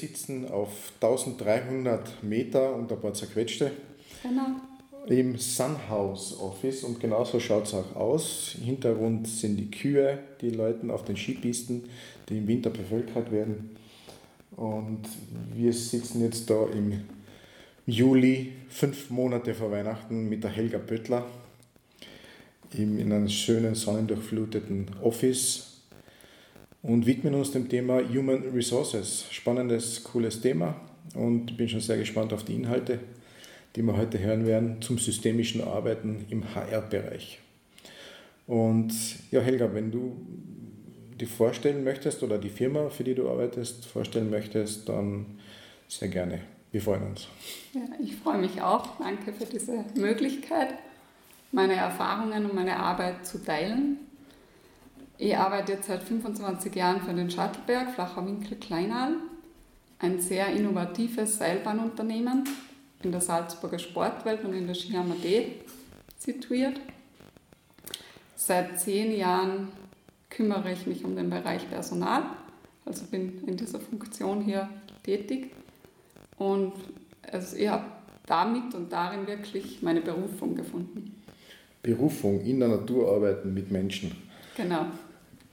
sitzen auf 1300 Meter und ein paar zerquetschte. Genau. Im Sunhouse Office und genauso schaut es auch aus. Im Hintergrund sind die Kühe, die läuten auf den Skipisten, die im Winter bevölkert werden. Und wir sitzen jetzt da im Juli, fünf Monate vor Weihnachten, mit der Helga Böttler in einem schönen, sonnendurchfluteten Office und widmen uns dem Thema Human Resources. Spannendes, cooles Thema und bin schon sehr gespannt auf die Inhalte, die wir heute hören werden zum systemischen Arbeiten im HR-Bereich. Und ja, Helga, wenn du die vorstellen möchtest oder die Firma, für die du arbeitest, vorstellen möchtest, dann sehr gerne. Wir freuen uns. Ja, ich freue mich auch. Danke für diese Möglichkeit, meine Erfahrungen und meine Arbeit zu teilen. Ich arbeite jetzt seit 25 Jahren für den Shuttleberg, Flacher Winkel Kleinal, ein sehr innovatives Seilbahnunternehmen in der Salzburger Sportwelt und in der Skihammer D situiert. Seit zehn Jahren kümmere ich mich um den Bereich Personal, also bin in dieser Funktion hier tätig. Und also ich habe damit und darin wirklich meine Berufung gefunden. Berufung in der Natur arbeiten mit Menschen. Genau,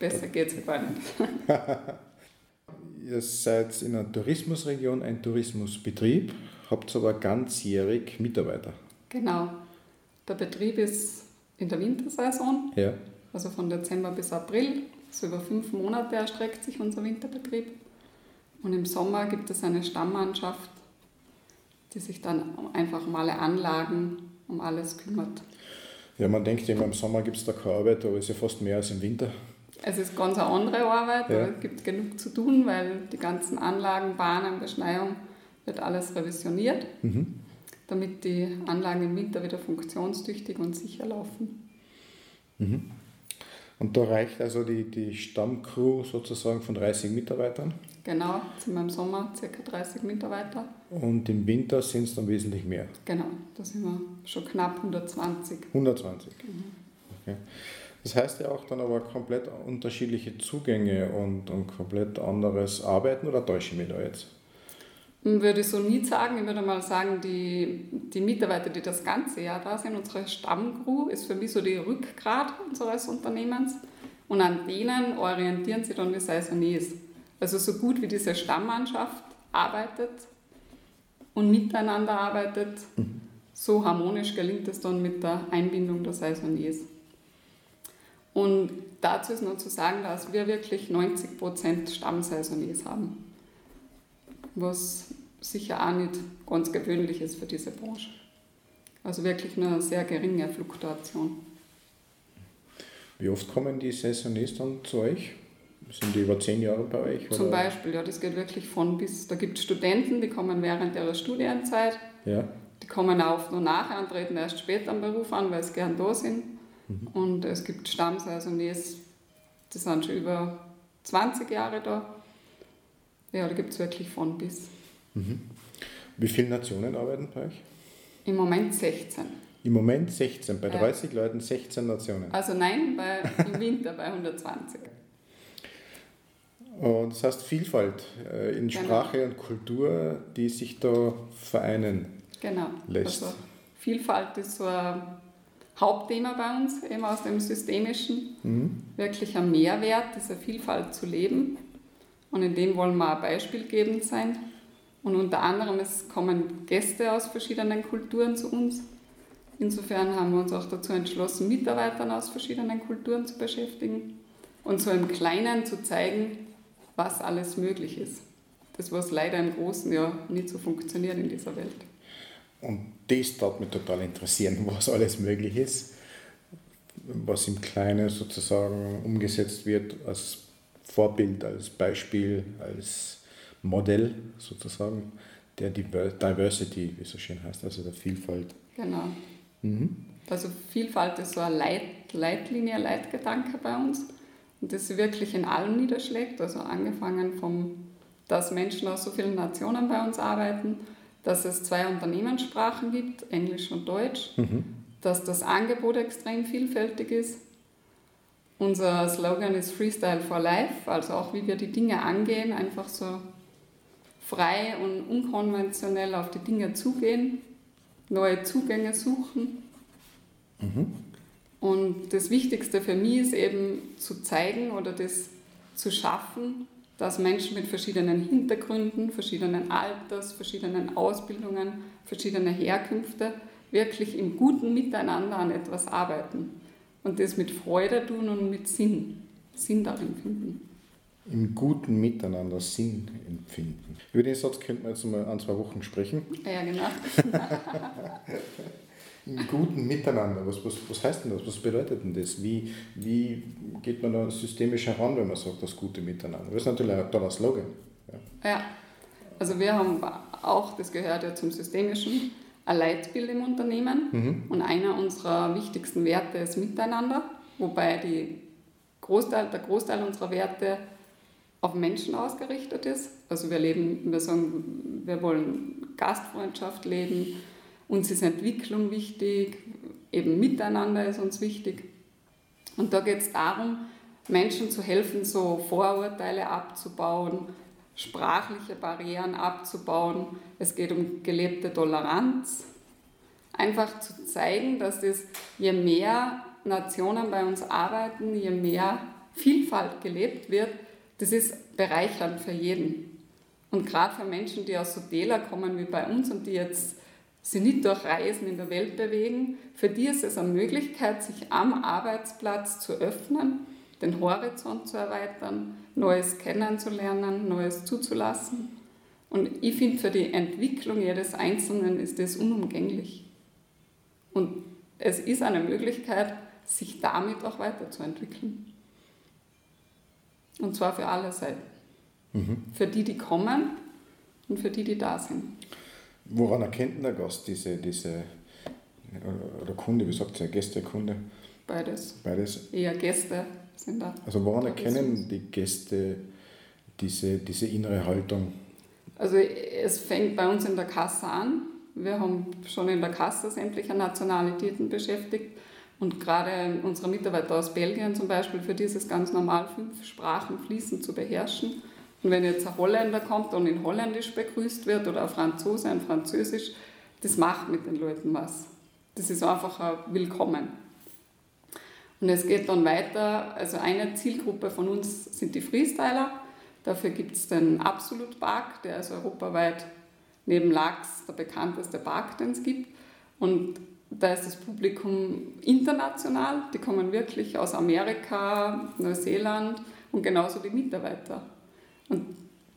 besser geht es gar nicht. Ihr seid in einer Tourismusregion ein Tourismusbetrieb, habt aber ganzjährig Mitarbeiter. Genau. Der Betrieb ist in der Wintersaison, ja. also von Dezember bis April. So über fünf Monate erstreckt sich unser Winterbetrieb. Und im Sommer gibt es eine Stammmannschaft, die sich dann einfach um alle Anlagen, um alles kümmert. Ja, man denkt immer, im Sommer gibt es da keine Arbeit, aber es ist ja fast mehr als im Winter. Es ist ganz eine andere Arbeit, ja. es gibt genug zu tun, weil die ganzen Anlagen, Bahnen, Beschneiung, wird alles revisioniert, mhm. damit die Anlagen im Winter wieder funktionstüchtig und sicher laufen. Mhm. Und da reicht also die, die Stammcrew sozusagen von 30 Mitarbeitern? Genau, sind wir im Sommer ca. 30 Mitarbeiter. Und im Winter sind es dann wesentlich mehr? Genau, da sind wir schon knapp 120. 120? Mhm. Okay. Das heißt ja auch dann aber komplett unterschiedliche Zugänge und, und komplett anderes Arbeiten oder täusche ich mich da jetzt? Würde ich so nie sagen. Ich würde mal sagen, die, die Mitarbeiter, die das ganze Jahr da sind, unsere Stammcrew, ist für mich so die Rückgrat unseres Unternehmens. Und an denen orientieren sich dann die Saisoniers. Also so gut wie diese Stammmannschaft arbeitet und miteinander arbeitet, mhm. so harmonisch gelingt es dann mit der Einbindung der Saisoniers. Und dazu ist nur zu sagen, dass wir wirklich 90% Stammsaisoniers haben was sicher auch nicht ganz gewöhnlich ist für diese Branche. Also wirklich eine sehr geringe Fluktuation. Wie oft kommen die Saisoniers dann zu euch? Sind die über zehn Jahre bei euch? Oder? Zum Beispiel, ja, das geht wirklich von bis. Da gibt es Studenten, die kommen während ihrer Studienzeit. Ja. Die kommen auch nur nachher und treten erst später am Beruf an, weil sie gern da sind. Mhm. Und es gibt Stammsaisoniers, die sind schon über 20 Jahre da. Ja, da gibt es wirklich von bis. Mhm. Wie viele Nationen arbeiten bei euch? Im Moment 16. Im Moment 16, bei 30 ja. Leuten 16 Nationen. Also nein, bei, im Winter bei 120. Und das heißt Vielfalt äh, in genau. Sprache und Kultur, die sich da vereinen genau. lässt. Also Vielfalt ist so ein Hauptthema bei uns, eben aus dem Systemischen. Mhm. Wirklich ein Mehrwert, diese Vielfalt zu leben. Und in dem wollen wir ein beispielgebend sein. Und unter anderem es kommen Gäste aus verschiedenen Kulturen zu uns. Insofern haben wir uns auch dazu entschlossen, Mitarbeitern aus verschiedenen Kulturen zu beschäftigen und so im Kleinen zu zeigen, was alles möglich ist. Das, was leider im Großen ja nicht so funktioniert in dieser Welt. Und das darf mich total interessieren, was alles möglich ist, was im Kleinen sozusagen umgesetzt wird als Vorbild, als Beispiel, als Modell sozusagen der Diversity, wie es so schön heißt, also der Vielfalt. Genau. Mhm. Also Vielfalt ist so ein Leit, Leitlinie, Leitgedanke bei uns und das wirklich in allem niederschlägt, also angefangen vom, dass Menschen aus so vielen Nationen bei uns arbeiten, dass es zwei Unternehmenssprachen gibt, Englisch und Deutsch, mhm. dass das Angebot extrem vielfältig ist unser Slogan ist Freestyle for Life, also auch wie wir die Dinge angehen, einfach so frei und unkonventionell auf die Dinge zugehen, neue Zugänge suchen. Mhm. Und das Wichtigste für mich ist eben zu zeigen oder das zu schaffen, dass Menschen mit verschiedenen Hintergründen, verschiedenen Alters, verschiedenen Ausbildungen, verschiedene Herkünfte wirklich im guten Miteinander an etwas arbeiten und das mit Freude tun und mit Sinn, Sinn darin finden. Im guten Miteinander Sinn empfinden. Über den Satz könnten wir jetzt mal ein, zwei Wochen sprechen. Ja, genau. Guten Miteinander, was, was, was heißt denn das? Was bedeutet denn das? Wie, wie geht man da systemisch heran, wenn man sagt, das gute Miteinander? Das ist natürlich ein toller Slogan. Ja. ja, also wir haben auch, das gehört ja zum Systemischen, ein Leitbild im Unternehmen mhm. und einer unserer wichtigsten Werte ist Miteinander, wobei die Großteil, der Großteil unserer Werte auf Menschen ausgerichtet ist. Also wir leben, wir sagen, wir wollen Gastfreundschaft leben, uns ist Entwicklung wichtig, eben Miteinander ist uns wichtig. Und da geht es darum, Menschen zu helfen, so Vorurteile abzubauen, sprachliche Barrieren abzubauen. Es geht um gelebte Toleranz. Einfach zu zeigen, dass es, je mehr Nationen bei uns arbeiten, je mehr Vielfalt gelebt wird, das ist bereichernd für jeden. Und gerade für Menschen, die aus so Täler kommen wie bei uns und die jetzt sich nicht durch Reisen in der Welt bewegen, für die ist es eine Möglichkeit, sich am Arbeitsplatz zu öffnen den Horizont zu erweitern, Neues kennenzulernen, Neues zuzulassen. Und ich finde, für die Entwicklung jedes Einzelnen ist das unumgänglich. Und es ist eine Möglichkeit, sich damit auch weiterzuentwickeln. Und zwar für alle Seiten. Mhm. Für die, die kommen und für die, die da sind. Woran erkennt der Gast diese, diese oder Kunde, wie sagt ihr, Gäste, Kunde? Beides. Beides. Eher Gäste sind da. Also woran erkennen die Gäste diese, diese innere Haltung? Also es fängt bei uns in der Kasse an. Wir haben schon in der Kasse sämtliche Nationalitäten beschäftigt. Und gerade unsere Mitarbeiter aus Belgien zum Beispiel, für die ist es ganz normal, fünf Sprachen fließend zu beherrschen. Und wenn jetzt ein Holländer kommt und in Holländisch begrüßt wird oder ein Franzose in Französisch, das macht mit den Leuten was. Das ist einfach ein Willkommen. Und es geht dann weiter, also eine Zielgruppe von uns sind die Freestyler. Dafür gibt es den Absolut Park, der ist europaweit neben Lachs der bekannteste Park, den es gibt. Und da ist das Publikum international, die kommen wirklich aus Amerika, Neuseeland und genauso die Mitarbeiter. Und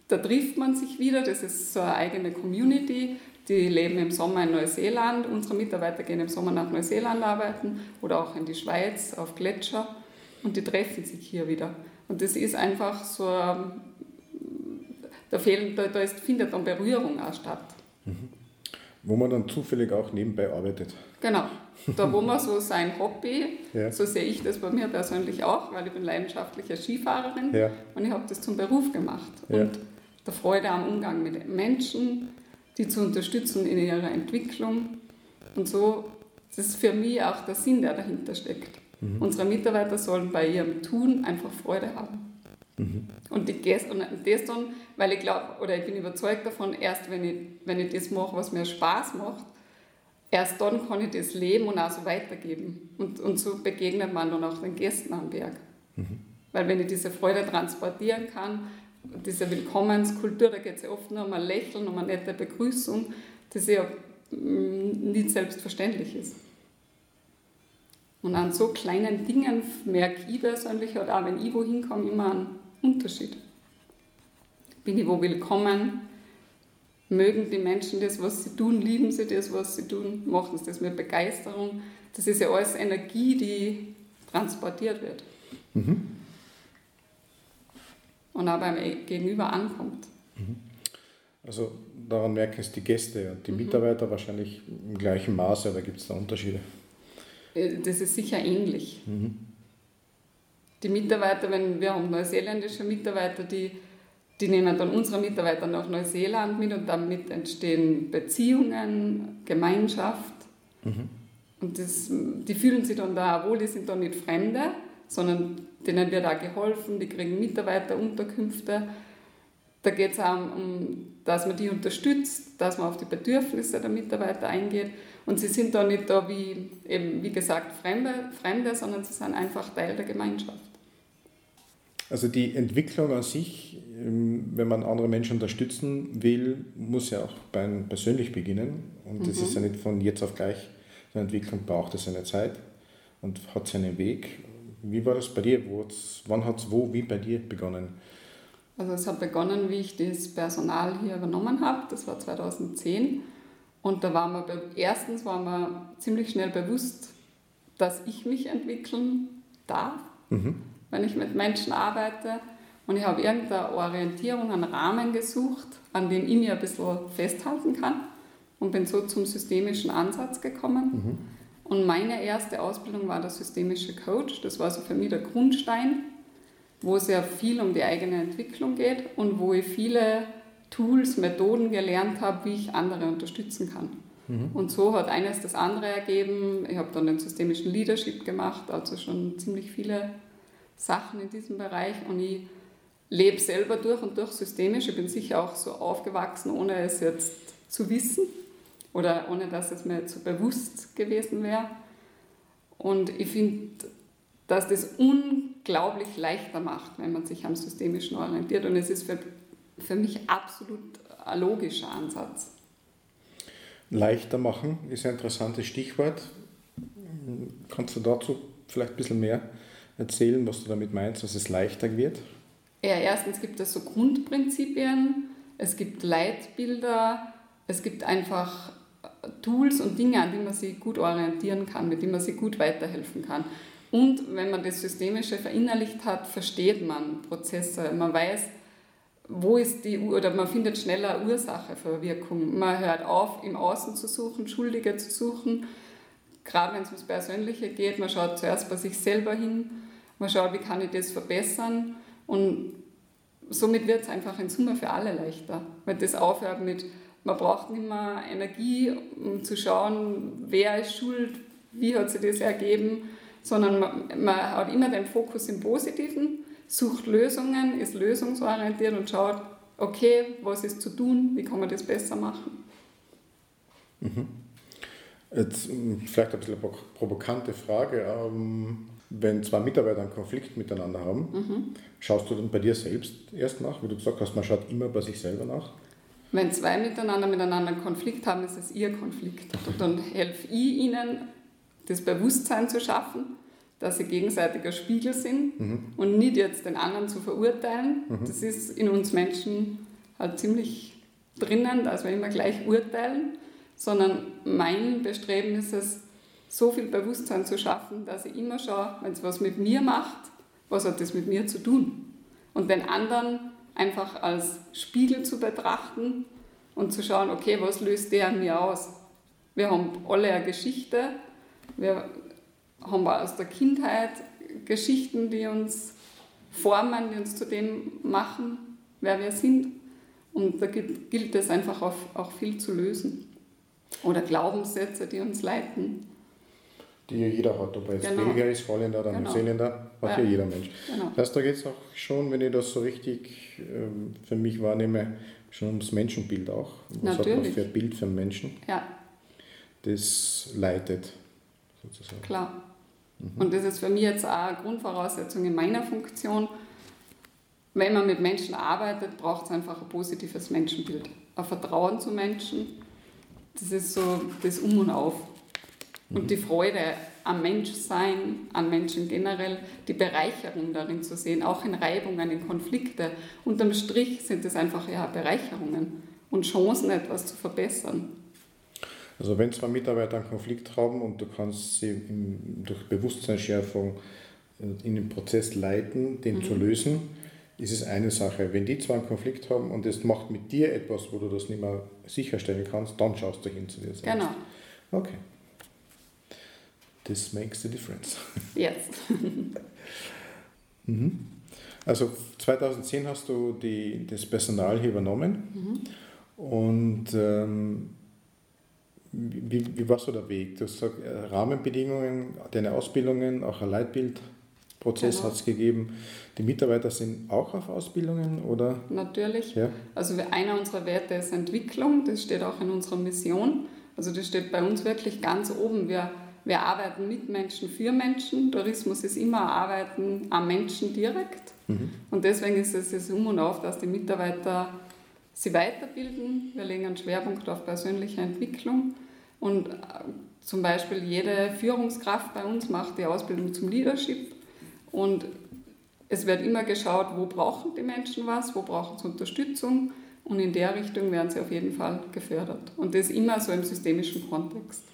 da trifft man sich wieder, das ist so eine eigene Community, die leben im Sommer in Neuseeland. Unsere Mitarbeiter gehen im Sommer nach Neuseeland arbeiten oder auch in die Schweiz auf Gletscher und die treffen sich hier wieder. Und das ist einfach so, da, fehlen, da, da ist, findet dann Berührung auch statt. Mhm. Wo man dann zufällig auch nebenbei arbeitet. Genau. Da, wo man so sein Hobby, ja. so sehe ich das bei mir persönlich auch, weil ich bin leidenschaftliche Skifahrerin ja. und ich habe das zum Beruf gemacht. Ja. Und der Freude am Umgang mit Menschen, die zu unterstützen in ihrer Entwicklung. Und so, das ist für mich auch der Sinn, der dahinter steckt. Mhm. Unsere Mitarbeiter sollen bei ihrem Tun einfach Freude haben. Mhm. Und, die, und das dann, weil ich glaube, oder ich bin überzeugt davon, erst wenn ich, wenn ich das mache, was mir Spaß macht, erst dann kann ich das leben und auch so weitergeben. Und, und so begegnet man dann auch den Gästen am Berg. Mhm. Weil wenn ich diese Freude transportieren kann, diese Willkommenskultur, da geht es ja oft nur um ein Lächeln, um eine nette Begrüßung, das ja mm, nicht selbstverständlich ist. Und an so kleinen Dingen merke ich persönlich, oder auch wenn ich wohin komme, immer einen Unterschied. Bin ich wo willkommen? Mögen die Menschen das, was sie tun? Lieben sie das, was sie tun? Machen sie das mit Begeisterung? Das ist ja alles Energie, die transportiert wird. Mhm und auch beim Gegenüber ankommt. Mhm. Also daran merken es die Gäste und die mhm. Mitarbeiter wahrscheinlich im gleichen Maße, oder gibt es da Unterschiede? Äh, das ist sicher ähnlich. Mhm. Die Mitarbeiter, wenn wir haben neuseeländische Mitarbeiter, die, die nehmen dann unsere Mitarbeiter nach Neuseeland mit und damit entstehen Beziehungen, Gemeinschaft. Mhm. Und das, die fühlen sich dann da wohl, die sind dann nicht Fremde, sondern denen wird auch geholfen, die kriegen Mitarbeiterunterkünfte. Da geht es auch um, dass man die unterstützt, dass man auf die Bedürfnisse der Mitarbeiter eingeht. Und sie sind da nicht da wie, eben, wie gesagt, Fremde, Fremde, sondern sie sind einfach Teil der Gemeinschaft. Also die Entwicklung an sich, ähm, wenn man andere Menschen unterstützen will, muss ja auch persönlich beginnen. Und mhm. das ist ja nicht von jetzt auf gleich. Eine Entwicklung braucht es seine Zeit und hat seinen Weg. Wie war das bei dir? wann hat es wo, wie bei dir begonnen? Also es hat begonnen, wie ich das Personal hier übernommen habe. Das war 2010. Und da war mir erstens war mir ziemlich schnell bewusst, dass ich mich entwickeln darf, mhm. Wenn ich mit Menschen arbeite. Und ich habe irgendeine Orientierung, einen Rahmen gesucht, an dem ich mir ein bisschen festhalten kann und bin so zum systemischen Ansatz gekommen. Mhm. Und meine erste Ausbildung war der systemische Coach. Das war so für mich der Grundstein, wo es ja viel um die eigene Entwicklung geht und wo ich viele Tools, Methoden gelernt habe, wie ich andere unterstützen kann. Mhm. Und so hat eines das andere ergeben. Ich habe dann den systemischen Leadership gemacht, also schon ziemlich viele Sachen in diesem Bereich und ich lebe selber durch und durch systemisch. Ich bin sicher auch so aufgewachsen, ohne es jetzt zu wissen oder ohne dass es mir zu bewusst gewesen wäre. Und ich finde, dass das unglaublich leichter macht, wenn man sich am Systemischen orientiert. Und es ist für, für mich absolut ein logischer Ansatz. Leichter machen ist ein interessantes Stichwort. Kannst du dazu vielleicht ein bisschen mehr erzählen, was du damit meinst, dass es leichter wird? Ja, erstens gibt es so Grundprinzipien, es gibt Leitbilder, es gibt einfach Tools und Dinge, an die man sich gut orientieren kann, mit denen man sich gut weiterhelfen kann. Und wenn man das Systemische verinnerlicht hat, versteht man Prozesse. Man weiß, wo ist die, oder man findet schneller Ursache für Wirkung. Man hört auf, im Außen zu suchen, Schuldige zu suchen. Gerade wenn es ums Persönliche geht, man schaut zuerst bei sich selber hin, man schaut, wie kann ich das verbessern. Und somit wird es einfach in Summe für alle leichter. Weil das aufhört mit, man braucht nicht mehr Energie, um zu schauen, wer ist schuld, wie hat sich das ergeben, sondern man, man hat immer den Fokus im Positiven, sucht Lösungen, ist lösungsorientiert und schaut, okay, was ist zu tun, wie kann man das besser machen. Mhm. Jetzt hm, vielleicht ein bisschen eine provokante Frage. Ähm, wenn zwei Mitarbeiter einen Konflikt miteinander haben, mhm. schaust du dann bei dir selbst erst nach, wie du gesagt hast, man schaut immer bei sich selber nach? Wenn zwei miteinander miteinander einen Konflikt haben, ist es ihr Konflikt. Und dann helfe ich ihnen, das Bewusstsein zu schaffen, dass sie gegenseitiger Spiegel sind mhm. und nicht jetzt den anderen zu verurteilen. Mhm. Das ist in uns Menschen halt ziemlich drinnen, dass wir immer gleich urteilen, sondern mein Bestreben ist es, so viel Bewusstsein zu schaffen, dass ich immer schaue, wenn es was mit mir macht, was hat das mit mir zu tun? Und den anderen einfach als Spiegel zu betrachten und zu schauen, okay, was löst der an mir aus? Wir haben alle eine Geschichte, wir haben aus der Kindheit Geschichten, die uns formen, die uns zu dem machen, wer wir sind. Und da gilt es einfach auch, auch viel zu lösen. Oder Glaubenssätze, die uns leiten. Die ja jeder hat, ob er jetzt genau. Belgier ist, Holländer oder genau. Neuseeländer, hat ja. ja jeder Mensch. Genau. Das heißt, da geht es auch schon, wenn ich das so richtig ähm, für mich wahrnehme, schon ums Menschenbild auch. Was Natürlich. hat man für ein Bild für einen Menschen? Ja. Das leitet sozusagen. Klar. Mhm. Und das ist für mich jetzt auch eine Grundvoraussetzung in meiner Funktion. Wenn man mit Menschen arbeitet, braucht es einfach ein positives Menschenbild. Ein Vertrauen zu Menschen. Das ist so das Um und Auf. Und mhm. die Freude am Menschsein, an Menschen generell, die Bereicherung darin zu sehen, auch in Reibungen, in Konflikte. Unterm Strich sind es einfach ja Bereicherungen und Chancen, etwas zu verbessern. Also wenn zwei Mitarbeiter einen Konflikt haben und du kannst sie in, durch Bewusstseinsschärfung äh, in den Prozess leiten, den mhm. zu lösen, ist es eine Sache. Wenn die zwei einen Konflikt haben und es macht mit dir etwas, wo du das nicht mehr sicherstellen kannst, dann schaust du hin zu dir selbst. Genau. Okay. This makes the difference. Yes. mhm. Also 2010 hast du die, das Personal hier übernommen mhm. und ähm, wie, wie war so der Weg? Du hast gesagt, äh, Rahmenbedingungen, deine Ausbildungen, auch ein Leitbild Prozess genau. hat es gegeben. Die Mitarbeiter sind auch auf Ausbildungen oder? Natürlich. Ja. Also einer unserer Werte ist Entwicklung, das steht auch in unserer Mission. Also das steht bei uns wirklich ganz oben. Wir, wir arbeiten mit Menschen für Menschen. Tourismus ist immer Arbeiten am Menschen direkt. Mhm. Und deswegen ist es jetzt um und auf, dass die Mitarbeiter sie weiterbilden. Wir legen einen Schwerpunkt auf persönliche Entwicklung. Und äh, zum Beispiel jede Führungskraft bei uns macht die Ausbildung zum Leadership. Und es wird immer geschaut, wo brauchen die Menschen was, wo brauchen sie Unterstützung und in der Richtung werden sie auf jeden Fall gefördert. Und das immer so im systemischen Kontext.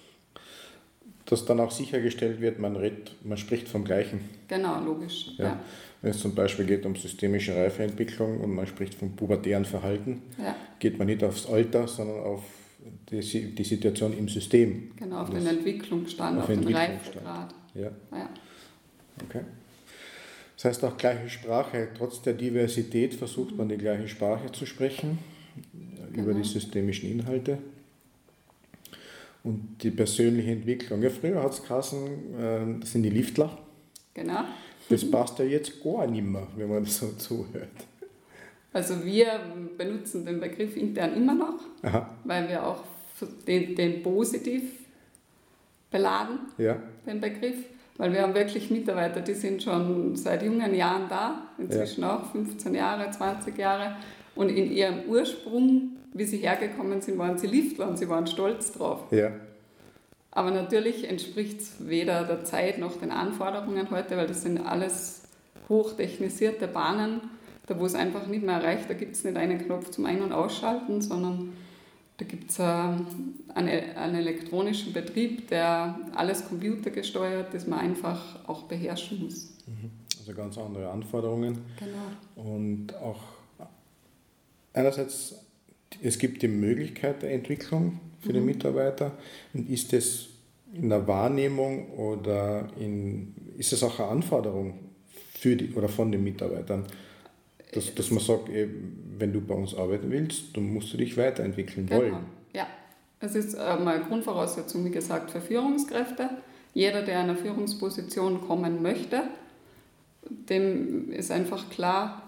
Dass dann auch sichergestellt wird, man, redet, man spricht vom Gleichen. Genau, logisch. Ja. ja. Wenn es zum Beispiel geht um systemische Reifeentwicklung und man spricht vom pubertären Verhalten, ja. geht man nicht aufs Alter, sondern auf die, die Situation im System. Genau, auf den Entwicklungsstand, auf, auf den Reifegrad. Ja. ja. Okay. Das heißt auch gleiche Sprache. Trotz der Diversität versucht man die gleiche Sprache zu sprechen genau. über die systemischen Inhalte. Und die persönliche Entwicklung. Ja, früher hat es geheißen, äh, das sind die Liftler. Genau. Das passt ja jetzt gar nicht mehr, wenn man so zuhört. Also wir benutzen den Begriff intern immer noch, Aha. weil wir auch den, den positiv beladen, ja. den Begriff. Weil wir haben wirklich Mitarbeiter, die sind schon seit jungen Jahren da, inzwischen ja. auch 15 Jahre, 20 Jahre. Und in ihrem Ursprung, wie sie hergekommen sind, waren sie Liftler und sie waren stolz drauf. Ja. Aber natürlich entspricht es weder der Zeit noch den Anforderungen heute, weil das sind alles hochtechnisierte Bahnen, da wo es einfach nicht mehr reicht, da gibt es nicht einen Knopf zum Ein- und Ausschalten, sondern da gibt es ähm, einen, einen elektronischen Betrieb, der alles computergesteuert, das man einfach auch beherrschen muss. Mhm. Also ganz andere Anforderungen. Genau. Und auch einerseits, es gibt die Möglichkeit der Entwicklung für mhm. den Mitarbeiter. Und ist das in der Wahrnehmung oder in, ist es auch eine Anforderung für die, oder von den Mitarbeitern? Dass, dass man sagt, wenn du bei uns arbeiten willst, dann musst du dich weiterentwickeln genau. wollen. Ja, es ist äh, mal Grundvoraussetzung, wie gesagt, für Führungskräfte. Jeder, der in eine Führungsposition kommen möchte, dem ist einfach klar,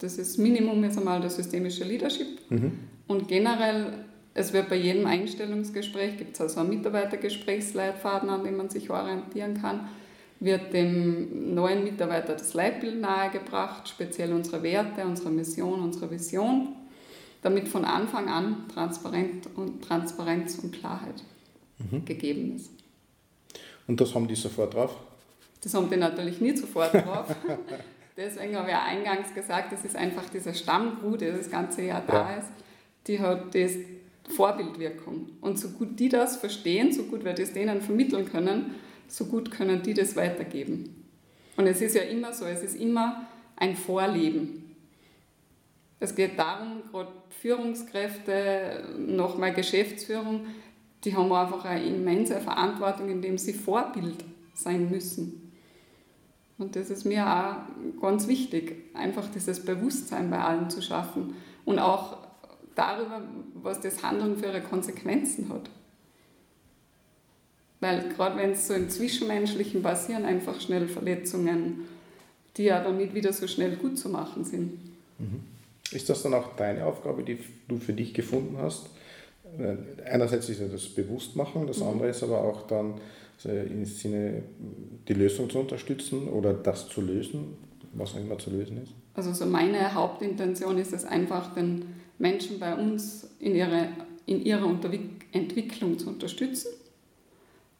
das ist Minimum ist einmal das systemische Leadership. Mhm. Und generell, es wird bei jedem Einstellungsgespräch, gibt es also einen Mitarbeitergesprächsleitfaden, an dem man sich orientieren kann wird dem neuen Mitarbeiter das Leitbild nahegebracht, speziell unsere Werte, unsere Mission, unsere Vision, damit von Anfang an Transparenz und, Transparenz und Klarheit mhm. gegeben ist. Und das haben die sofort drauf? Das haben die natürlich nie sofort drauf. Deswegen habe ich ja eingangs gesagt, das ist einfach diese Stammgruppe, die das ganze Jahr da ja. ist, die hat das Vorbildwirkung. Und so gut die das verstehen, so gut wir das denen vermitteln können, so gut können die das weitergeben. Und es ist ja immer so, es ist immer ein Vorleben. Es geht darum, gerade Führungskräfte, nochmal Geschäftsführung, die haben einfach eine immense Verantwortung, indem sie Vorbild sein müssen. Und das ist mir auch ganz wichtig, einfach dieses Bewusstsein bei allen zu schaffen und auch darüber, was das Handeln für ihre Konsequenzen hat. Weil gerade wenn es so im Zwischenmenschlichen passieren, einfach schnell Verletzungen, die ja dann nicht wieder so schnell gut zu machen sind. Mhm. Ist das dann auch deine Aufgabe, die du für dich gefunden hast? Einerseits ist ja das Bewusstmachen, das mhm. andere ist aber auch dann im Sinne die Lösung zu unterstützen oder das zu lösen, was auch immer zu lösen ist. Also so meine Hauptintention ist es einfach, den Menschen bei uns in, ihre, in ihrer Entwicklung zu unterstützen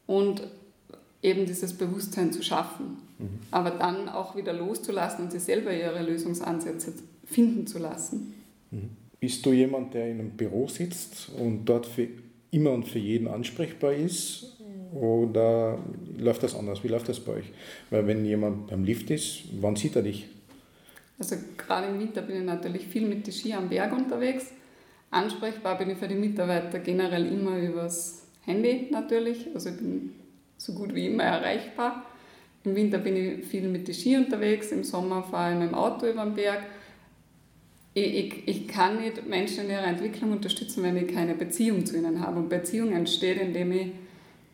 und eben dieses Bewusstsein zu schaffen. Mhm. Aber dann auch wieder loszulassen und sich selber ihre Lösungsansätze finden zu lassen. Mhm. Bist du jemand, der in einem Büro sitzt und dort für immer und für jeden ansprechbar ist? Oder läuft das anders? Wie läuft das bei euch? Weil wenn jemand beim Lift ist, wann sieht er dich? Also gerade im Winter bin ich natürlich viel mit den Ski am Berg unterwegs. Ansprechbar bin ich für die Mitarbeiter generell immer übers Handy natürlich, also ich bin so gut wie immer erreichbar. Im Winter bin ich viel mit den Ski unterwegs, im Sommer fahre ich mit dem Auto über den Berg. Ich, ich, kann nicht Menschen in ihrer Entwicklung unterstützen, wenn ich keine Beziehung zu ihnen habe. Und Beziehung entsteht, indem ich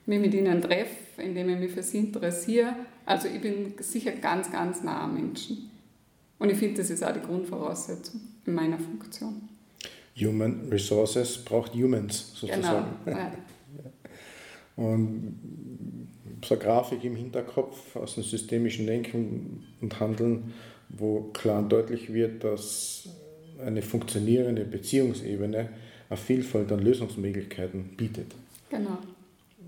mich mit ihnen treffe, indem ich mich für sie interessiere. Also ich bin sicher ganz, ganz nah am Menschen. Und ich finde, das ist auch die Grundvoraussetzung in meiner Funktion. Human Resources braucht Humans sozusagen. Genau. Ja. Und so eine Grafik im Hinterkopf aus dem systemischen Denken und Handeln, wo klar und deutlich wird, dass eine funktionierende Beziehungsebene eine Vielfalt an Lösungsmöglichkeiten bietet. Genau.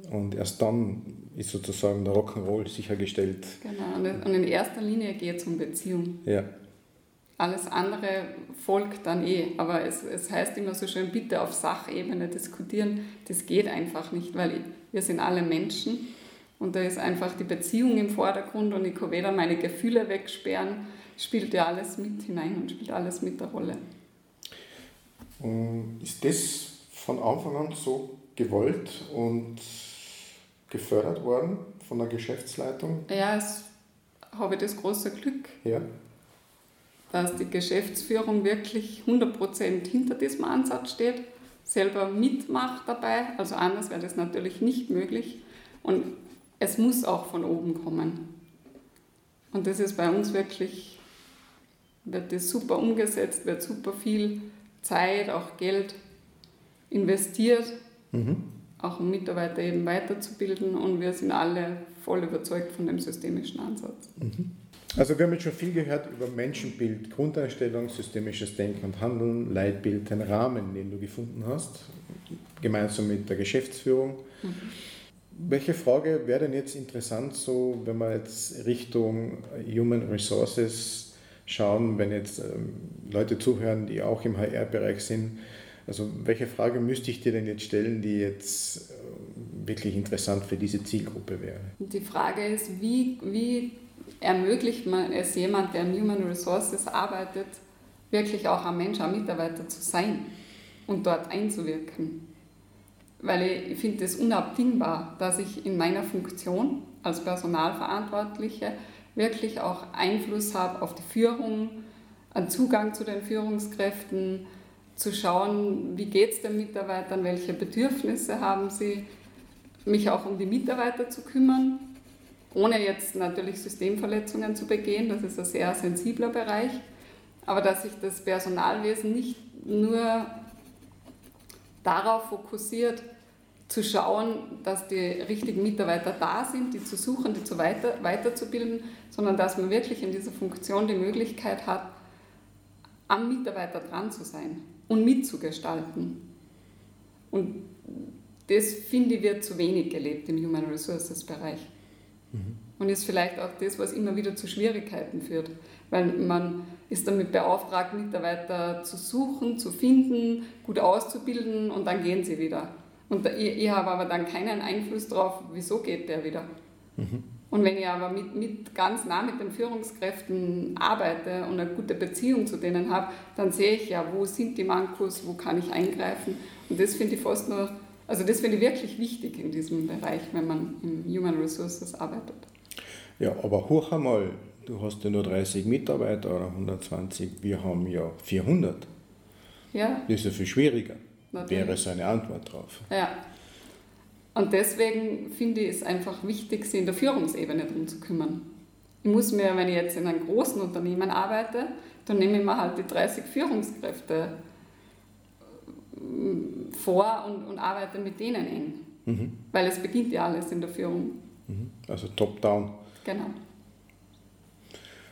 Und erst dann ist sozusagen der Rock'n'Roll sichergestellt. Genau, und in erster Linie geht es um Beziehung. Ja. Alles andere folgt dann eh. Aber es, es heißt immer so schön, bitte auf Sachebene diskutieren. Das geht einfach nicht, weil wir sind alle Menschen und da ist einfach die Beziehung im Vordergrund und ich kann weder meine Gefühle wegsperren, spielt ja alles mit hinein und spielt alles mit der Rolle. Ist das von Anfang an so gewollt und gefördert worden von der Geschäftsleitung? Ja, es habe ich das große Glück. Ja dass die Geschäftsführung wirklich 100% hinter diesem Ansatz steht, selber mitmacht dabei, also anders wäre das natürlich nicht möglich und es muss auch von oben kommen. Und das ist bei uns wirklich, wird das super umgesetzt, wird super viel Zeit, auch Geld investiert, mhm. auch um Mitarbeiter eben weiterzubilden und wir sind alle voll überzeugt von dem systemischen Ansatz. Mhm. Also wir haben jetzt schon viel gehört über Menschenbild, Grundeinstellung, systemisches Denken und Handeln, Leitbild, den Rahmen, den du gefunden hast, gemeinsam mit der Geschäftsführung. Mhm. Welche Frage wäre denn jetzt interessant, so wenn wir jetzt Richtung Human Resources schauen, wenn jetzt ähm, Leute zuhören, die auch im HR-Bereich sind? Also welche Frage müsste ich dir denn jetzt stellen, die jetzt äh, wirklich interessant für diese Zielgruppe wäre? Die Frage ist, wie, wie ermöglicht man es jemand, der in Human Resources arbeitet, wirklich auch ein Mensch, ein Mitarbeiter zu sein und dort einzuwirken. Weil ich finde es unabdingbar, dass ich in meiner Funktion als Personalverantwortliche wirklich auch Einfluss habe auf die Führung, einen Zugang zu den Führungskräften, zu schauen, wie geht es den Mitarbeitern, welche Bedürfnisse haben sie, mich auch um die Mitarbeiter zu kümmern ohne jetzt natürlich Systemverletzungen zu begehen, das ist ein sehr sensibler Bereich, aber dass sich das Personalwesen nicht nur darauf fokussiert, zu schauen, dass die richtigen Mitarbeiter da sind, die zu suchen, die zu weiter, weiterzubilden, sondern dass man wirklich in dieser Funktion die Möglichkeit hat, am Mitarbeiter dran zu sein und mitzugestalten. Und das, finde ich, wird zu wenig gelebt im Human Resources Bereich. Mhm. Und ist vielleicht auch das, was immer wieder zu Schwierigkeiten führt. Weil man ist damit beauftragt, Mitarbeiter zu suchen, zu finden, gut auszubilden und dann gehen sie wieder. Und ich, ich habe aber dann keinen Einfluss darauf, wieso geht der wieder. Mhm. Und wenn ich aber mit, mit, ganz nah mit den Führungskräften arbeite und eine gute Beziehung zu denen habe, dann sehe ich ja, wo sind die Mankos, wo kann ich eingreifen. Und das finde ich fast nur also das finde ich wirklich wichtig in diesem Bereich, wenn man in Human Resources arbeitet. Ja, aber hoch einmal, du hast ja nur 30 Mitarbeiter oder 120, wir haben ja 400. Ja. Das ist ja viel schwieriger. Wäre seine Antwort drauf. Ja. Und deswegen finde ich es einfach wichtig, sich in der Führungsebene darum zu kümmern. Ich muss mir, wenn ich jetzt in einem großen Unternehmen arbeite, dann nehme ich mir halt die 30 Führungskräfte vor und, und arbeite mit denen eng. Mhm. Weil es beginnt ja alles in der Führung. Mhm. Also top-down. Genau.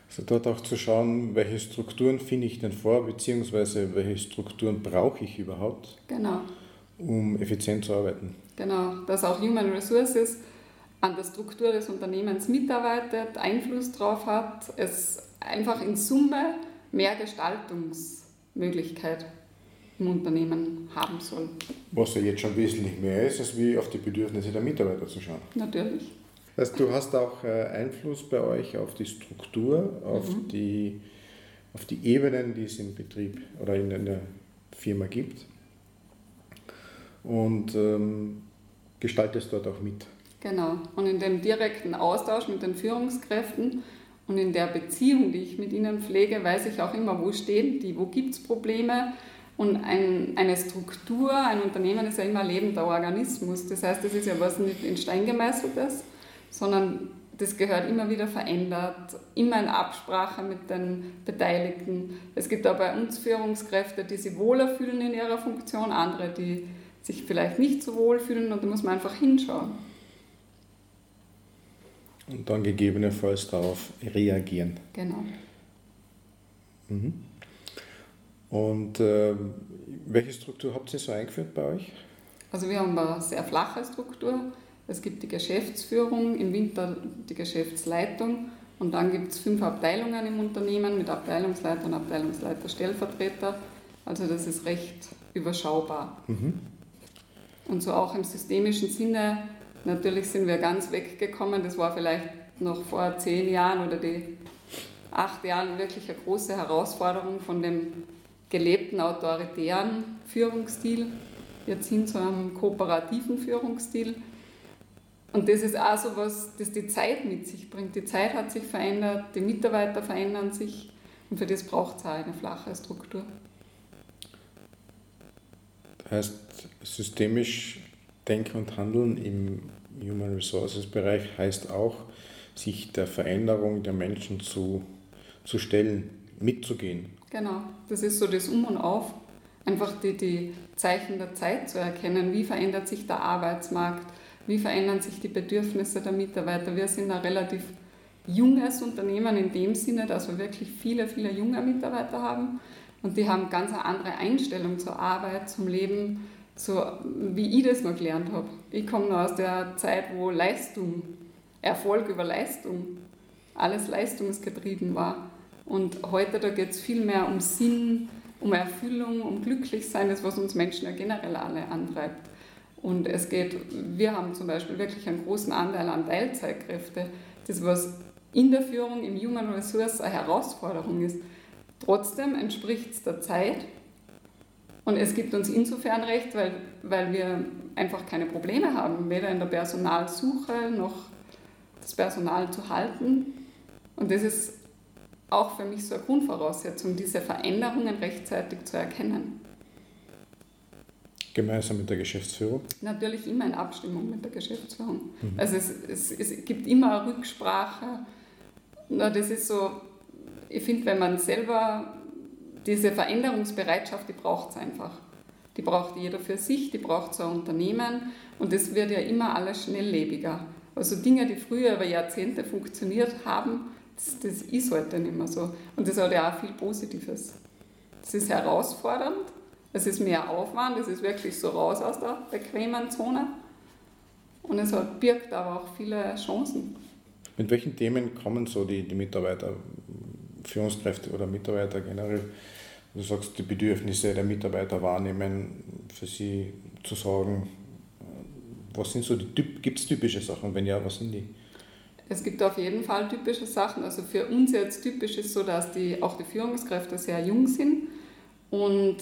Also dort auch zu schauen, welche Strukturen finde ich denn vor, beziehungsweise welche Strukturen brauche ich überhaupt, genau. um effizient zu arbeiten. Genau, dass auch Human Resources an der Struktur des Unternehmens mitarbeitet, Einfluss drauf hat, es einfach in Summe mehr Gestaltungsmöglichkeit im Unternehmen haben soll. Was ja jetzt schon wesentlich mehr ist, als wie auf die Bedürfnisse der Mitarbeiter zu schauen. Natürlich. Das heißt, du hast auch äh, Einfluss bei euch auf die Struktur, auf, mhm. die, auf die Ebenen, die es im Betrieb oder in einer Firma gibt und ähm, gestaltest dort auch mit. Genau. Und in dem direkten Austausch mit den Führungskräften und in der Beziehung, die ich mit ihnen pflege, weiß ich auch immer, wo stehen die, wo gibt es Probleme, Und ein, eine Struktur, ein Unternehmen ist ja immer ein lebender Organismus. Das heißt, das ist ja was nicht in Stein gemeißeltes, sondern das gehört immer wieder verändert, immer in Absprache mit den Beteiligten. Es gibt auch bei uns Führungskräfte, die sich wohler fühlen in ihrer Funktion, andere, die sich vielleicht nicht so wohl fühlen und da muss man einfach hinschauen. Und dann gegebenenfalls darauf reagieren. Genau. Mhm. Und äh, welche Struktur habt ihr so eingeführt bei euch? Also wir haben eine sehr flache Struktur. Es gibt die Geschäftsführung, im Winter die Geschäftsleitung und dann gibt es fünf Abteilungen im Unternehmen mit Abteilungsleiter und Abteilungsleiter Stellvertreter. Also das ist recht überschaubar. Mhm. Und so auch im systemischen Sinne, natürlich sind wir ganz weggekommen. Das war vielleicht noch vor zehn Jahren oder die acht Jahren wirklich eine große Herausforderung von dem gelebten autoritären Führungsstil jetzt hin zu einem kooperativen Führungsstil. Und das ist auch so was, das die Zeit mit sich bringt. Die Zeit hat sich verändert, die Mitarbeiter verändern sich und für das braucht es auch eine flache Struktur. Das heißt, systemisch denken und handeln im Human Resources Bereich heißt auch, sich der Veränderung der Menschen zu, zu stellen, mitzugehen. Genau, das ist so das Um und Auf. Einfach die, die Zeichen der Zeit zu erkennen. Wie verändert sich der Arbeitsmarkt? Wie verändern sich die Bedürfnisse der Mitarbeiter? Wir sind ein relativ junges Unternehmen in dem Sinne, dass wir wirklich viele, viele junge Mitarbeiter haben. Und die haben ganz eine andere Einstellung zur Arbeit, zum Leben, so wie ich das noch gelernt habe. Ich komme noch aus der Zeit, wo Leistung, Erfolg über Leistung, alles leistungsgetrieben war. Und heute, da geht es viel mehr um Sinn, um Erfüllung, um Glücklichsein, das was uns Menschen ja generell alle antreibt. Und es geht, wir haben zum Beispiel wirklich einen großen Anteil an Teilzeitkräfte, das was in der Führung im Human Resource eine Herausforderung ist. Trotzdem entspricht es der Zeit und es gibt uns insofern recht, weil, weil wir einfach keine Probleme haben, weder in der Personalsuche noch das Personal zu halten. Und das ist auch für mich so eine Grundvoraussetzung, diese Veränderungen rechtzeitig zu erkennen. Gemeinsam mit der Geschäftsführung? Natürlich immer in Abstimmung mit der Geschäftsführung. Mhm. Also es, es, es gibt immer eine Rücksprache. Na, das ist so, ich finde, wenn man selber diese Veränderungsbereitschaft, die braucht es einfach. Die braucht jeder für sich, die braucht so ein Unternehmen und es wird ja immer alles schnelllebiger. Also Dinge, die früher über Jahrzehnte funktioniert haben, das, das ist heute nicht mehr so. Und das hat ja auch viel Positives. Es ist herausfordernd, es ist mehr Aufwand, es ist wirklich so raus aus der bequemen Zone. Und es hat, birgt aber auch viele Chancen. Mit welchen Themen kommen so die, die Mitarbeiter, Führungskräfte oder Mitarbeiter generell? Du sagst, die Bedürfnisse der Mitarbeiter wahrnehmen, für sie zu sorgen. Was sind so die, gibt es typische Sachen? Wenn ja, was sind die? Es gibt auf jeden Fall typische Sachen. Also für uns jetzt typisch ist so, dass die, auch die Führungskräfte sehr jung sind und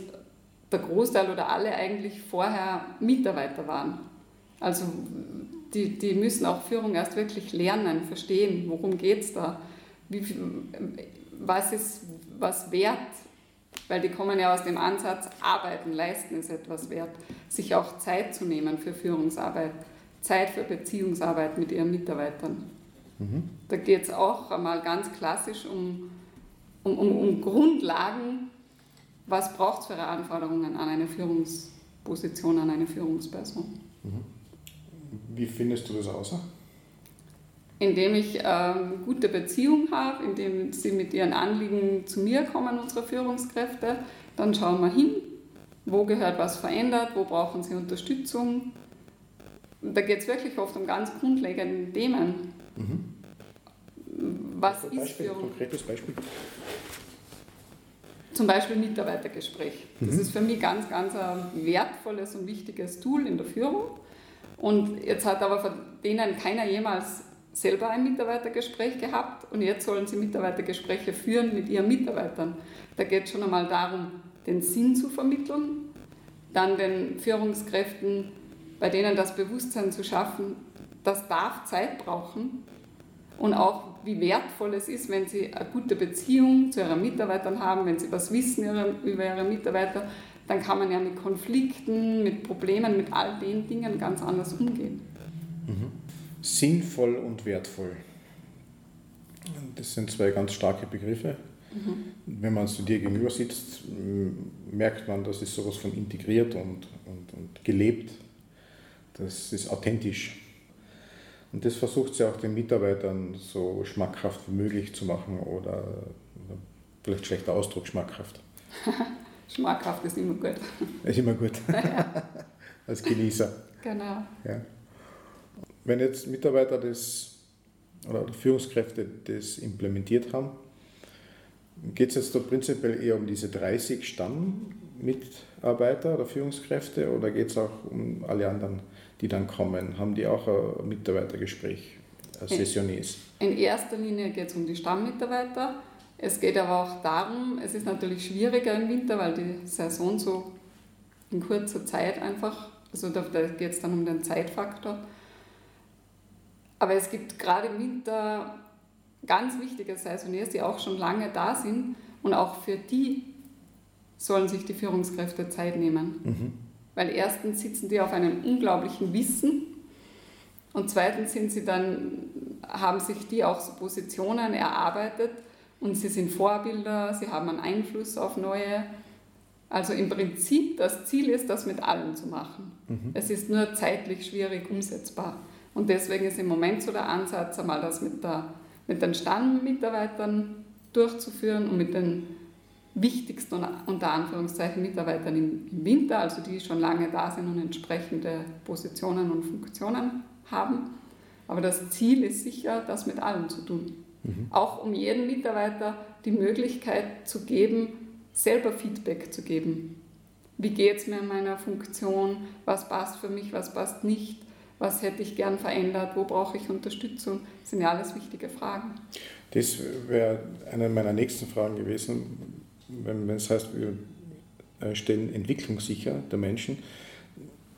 der Großteil oder alle eigentlich vorher Mitarbeiter waren. Also die, die müssen auch Führung erst wirklich lernen, verstehen, worum geht es da, Wie, was ist was wert, weil die kommen ja aus dem Ansatz, arbeiten, leisten ist etwas wert, sich auch Zeit zu nehmen für Führungsarbeit, Zeit für Beziehungsarbeit mit ihren Mitarbeitern. Mhm. Da geht es auch einmal ganz klassisch um, um, um, um Grundlagen, was braucht es für Anforderungen an eine Führungsposition, an eine Führungsperson. Mhm. Wie findest du das aus? Indem ich ähm, gute Beziehung habe, indem sie mit ihren Anliegen zu mir kommen, unsere Führungskräfte, dann schauen wir hin, wo gehört was verändert, wo brauchen sie Unterstützung. Da geht es wirklich oft um ganz grundlegende Themen. Mhm. Was ist Führung? Konkretes Beispiel. Zum Beispiel Mitarbeitergespräch. Das mhm. ist für mich ganz, ganz ein wertvolles und wichtiges Tool in der Führung. Und jetzt hat aber von denen keiner jemals selber ein Mitarbeitergespräch gehabt und jetzt sollen sie Mitarbeitergespräche führen mit ihren Mitarbeitern. Da geht es schon einmal darum, den Sinn zu vermitteln, dann den Führungskräften, bei denen das Bewusstsein zu schaffen, das darf Zeit brauchen und auch wie wertvoll es ist, wenn sie eine gute Beziehung zu ihren Mitarbeitern haben, wenn sie was wissen über ihre Mitarbeiter, dann kann man ja mit Konflikten, mit Problemen, mit all den Dingen ganz anders umgehen. Mhm. Sinnvoll und wertvoll. Das sind zwei ganz starke Begriffe. Mhm. Wenn man zu dir gegenüber sitzt, merkt man, das ist sowas von integriert und, und, und gelebt. Das ist authentisch. Und das versucht sie auch den Mitarbeitern so schmackhaft wie möglich zu machen oder, vielleicht schlechter Ausdruck, schmackhaft. schmackhaft ist immer gut. Ist immer gut. Als Genießer. Genau. Ja. Wenn jetzt Mitarbeiter das oder Führungskräfte das implementiert haben, geht es jetzt da prinzipiell eher um diese 30 Stammmitarbeiter oder Führungskräfte oder geht es auch um alle anderen, die dann kommen? Haben die auch ein Mitarbeitergespräch, ein Sessiones? In erster Linie geht es um die Stammmitarbeiter. Es geht aber auch darum, es ist natürlich schwieriger im Winter, weil die Saison so in kurzer Zeit einfach, also da geht es dann um den Zeitfaktor aber es gibt gerade im Winter ganz wichtige Saisoniers, die auch schon lange da sind und auch für die sollen sich die Führungskräfte Zeit nehmen. Mhm. Weil erstens sitzen die auf einem unglaublichen Wissen und zweitens sind sie dann, haben sich die auch so Positionen erarbeitet und sie sind Vorbilder, sie haben einen Einfluss auf neue. Also im Prinzip das Ziel ist, das mit allen zu machen. Mhm. Es ist nur zeitlich schwierig umsetzbar. Und deswegen ist im Moment so der Ansatz, einmal das mit, der, mit den Stammmitarbeitern durchzuführen und mit den wichtigsten unter Anführungszeichen Mitarbeitern im, Winter, also die schon lange da sind und entsprechende Positionen und Funktionen haben. Aber das Ziel ist sicher, das mit allen zu tun. Mhm. Auch um jedem Mitarbeiter die Möglichkeit zu geben, selber Feedback zu geben. Wie geht es mir in meiner Funktion? Was passt für mich? Was passt nicht? was hätte ich gern verändert, wo brauche ich Unterstützung, das sind ja alles wichtige Fragen. Das wäre eine meiner nächsten Fragen gewesen, wenn, es heißt, wir äh, stellen entwicklungssicher der Menschen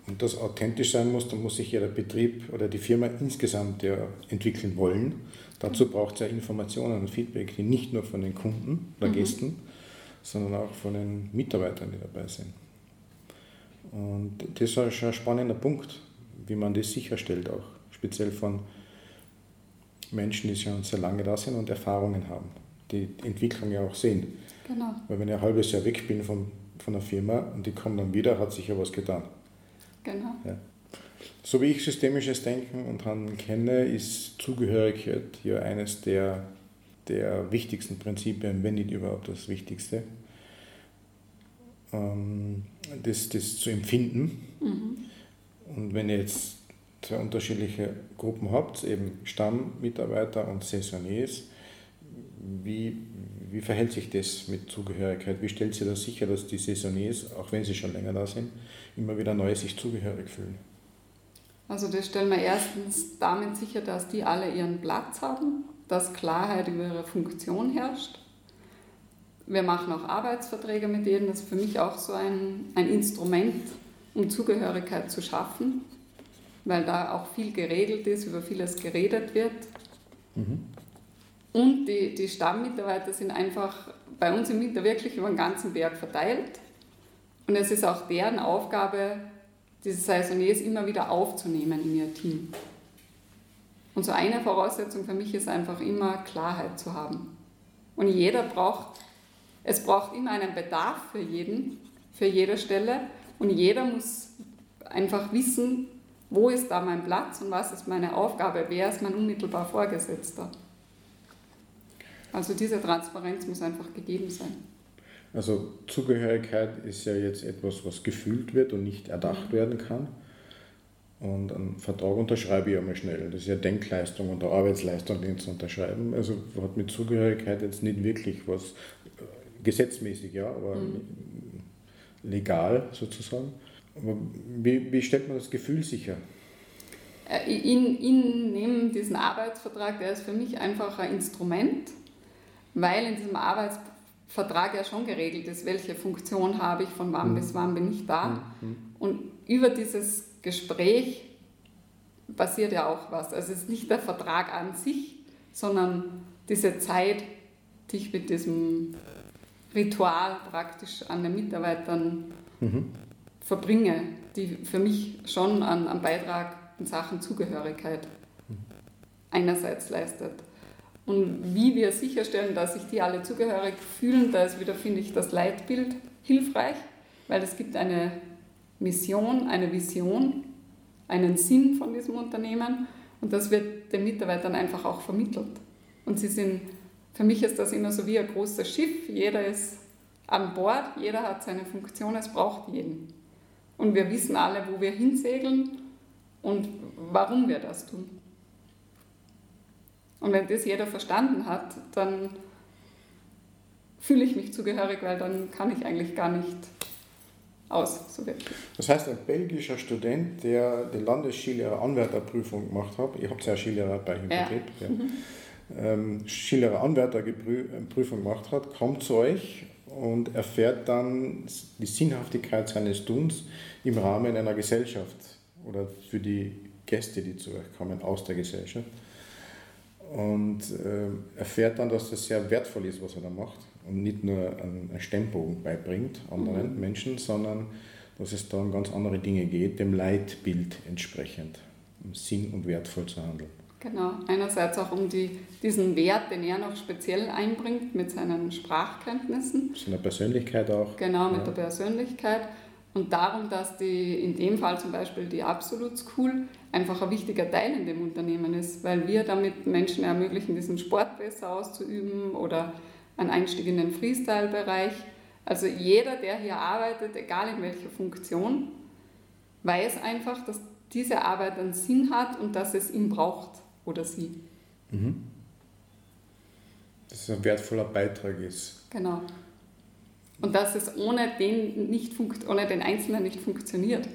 und das authentisch sein muss, dann muss sich ja der Betrieb oder die Firma insgesamt ja entwickeln wollen. Dazu braucht es ja Informationen und Feedback, die nicht nur von den Kunden oder mhm. Gästen, sondern auch von den Mitarbeitern, die dabei sind. Und das ist schon ein spannender Punkt, wie man das sicherstellt, auch speziell von Menschen, die schon sehr lange da sind und Erfahrungen haben, die Entwicklung ja auch sehen. Genau. Weil wenn ich ein halbes Jahr weg bin von, von der Firma und die kommen dann wieder, hat sich ja was getan. Genau. Ja. So wie ich systemisches Denken und Handeln kenne, ist Zugehörigkeit ja eines der, der wichtigsten Prinzipien, wenn nicht überhaupt das Wichtigste. Ähm, das, das zu empfinden. Mhm und wenn ihr jetzt zwei unterschiedliche Gruppen habt, eben Stammmitarbeiter und Saisonniers, wie, wie verhält sich das mit Zugehörigkeit? Wie stellt sie das sicher, dass die Saisonniers, auch wenn sie schon länger da sind, immer wieder neu sich zugehörig fühlen? Also das stellen wir erstens damit sicher, dass die alle ihren Platz haben, dass Klarheit über ihre Funktion herrscht. Wir machen auch Arbeitsverträge mit denen, das ist für mich auch so ein, ein Instrument, um Zugehörigkeit zu schaffen, weil da auch viel geregelt ist, über vieles geredet wird. Mhm. Und die, die Stammmitarbeiter sind einfach bei uns im Winter wirklich über den ganzen Berg verteilt. Und es ist auch deren Aufgabe, diese Saisoniers immer wieder aufzunehmen in ihr Team. Und so eine Voraussetzung für mich ist einfach immer Klarheit zu haben. Und jeder braucht, es braucht immer einen Bedarf für jeden, für jede Stelle. Und jeder muss einfach wissen, wo ist da mein Platz und was ist meine Aufgabe, wer ist mein unmittelbar Vorgesetzter. Also diese Transparenz muss einfach gegeben sein. Also Zugehörigkeit ist ja jetzt etwas, was gefühlt wird und nicht erdacht werden kann. Und einen Vertrag unterschreibe ich einmal schnell. Das ist ja Denkleistung und Arbeitsleistung, den zu unterschreiben. Also hat mit Zugehörigkeit jetzt nicht wirklich was äh, gesetzmäßig, ja, aber mhm legal sozusagen. Aber wie, wie stellt man das Gefühl sicher? Äh, in, in, neben diesem Arbeitsvertrag, der ist für mich einfach ein Instrument, weil in diesem Arbeitsvertrag ja schon geregelt ist, welche Funktion habe ich, von wann mhm. bis wann bin ich da. Mhm. Und über dieses Gespräch passiert ja auch was. Also es ist nicht der Vertrag an sich, sondern diese Zeit, die ich mit diesem Ritual praktisch an den Mitarbeitern mhm. verbringe, die für mich schon einen, einen Beitrag in Sachen Zugehörigkeit mhm. einerseits leistet. Und wie wir sicherstellen, dass sich die alle zugehörig fühlen, da ist wieder, finde ich, das Leitbild hilfreich, weil es gibt eine Mission, eine Vision, einen Sinn von diesem Unternehmen und das wird den Mitarbeitern einfach auch vermittelt. Und sie sind, für mich ist das immer so wie ein großes Schiff, jeder ist an Bord, jeder hat seine Funktion, es braucht jeden. Und wir wissen alle, wo wir hinsegeln und warum wir das tun. Und wenn das jeder verstanden hat, dann fühle ich mich zugehörig, weil dann kann ich eigentlich gar nicht aus, so wirklich. Das heißt, ein belgischer Student, der die Landesskilehrer Anwärterprüfung gemacht hat, ich habe ja Skilehrer bei ihm ja. Betrieb, ja. Mhm. Ähm, Skilehrer Anwärterprüfung gemacht hat, kommt zu euch und erfährt dann die Sinnhaftigkeit seines Tuns im Rahmen einer Gesellschaft oder für die Gäste, die zu euch kommen aus der Gesellschaft. Und äh, erfährt dann, dass das sehr wertvoll ist, was er da macht und nicht nur einen Stemmbogen beibringt anderen mhm. Menschen, sondern dass es da um ganz andere Dinge geht, dem Leitbild entsprechend, um sinn- und wertvoll zu handeln. Genau, einerseits auch um die, diesen Wert, den er noch speziell einbringt mit seinen Sprachkenntnissen. Seiner Persönlichkeit auch. Genau, mit ja. der Persönlichkeit. Und darum, dass die, in dem Fall zum Beispiel die Absolute School einfach ein wichtiger Teil in dem Unternehmen ist, weil wir damit Menschen ermöglichen, diesen Sport besser auszuüben oder einen Einstieg in den Freestyle-Bereich. Also jeder, der hier arbeitet, egal in welcher Funktion, weiß einfach, dass diese Arbeit einen Sinn hat und dass es ihn braucht oder sie. Mhm. Dass es ein wertvoller Beitrag ist. Genau. Und dass es ohne den, nicht ohne den Einzelnen nicht funktioniert.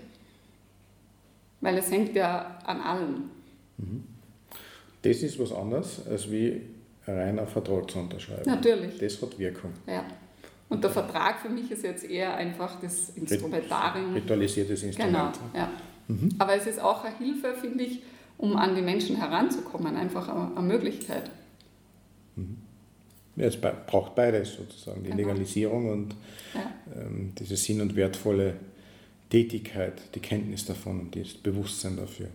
Weil es hängt ja an allen. Mhm. Das ist was anderes, als wie reiner Vertrag zu unterschreiben. Natürlich. Das hat Wirkung. Ja. Und der Vertrag für mich ist jetzt eher einfach das Instrumentarium. Ritualisiertes Instrument. Genau, ja. Mhm. Aber es ist auch eine Hilfe, finde ich, um an die Menschen heranzukommen, einfach eine, eine Möglichkeit. Mhm. Es braucht beides sozusagen, die genau. Legalisierung und ja. ähm, diese sinn- und wertvolle Tätigkeit, die Kenntnis davon und das Bewusstsein dafür.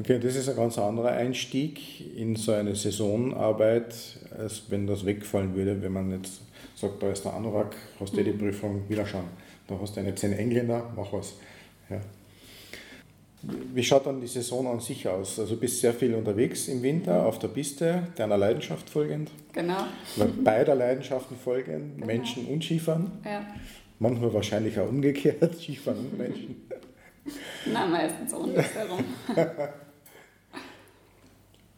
Okay, das ist ein ganz anderer Einstieg in so eine Saisonarbeit, als wenn das wegfallen würde, wenn man jetzt sagt, da ist der Anorak, hast du mhm. die Prüfung, wieder schauen. Da hast du eine zehn Engländer, mach was. Ja. Wie schaut dann die Saison an sich aus? Also du bist sehr viel unterwegs im Winter auf der Piste, deiner Leidenschaft folgend. Genau. Beider Leidenschaften folgend, genau. Menschen und Skifahren. Ja. Manchmal wahrscheinlich auch umgekehrt, Skifahren und Menschen. Na, meistens andersherum.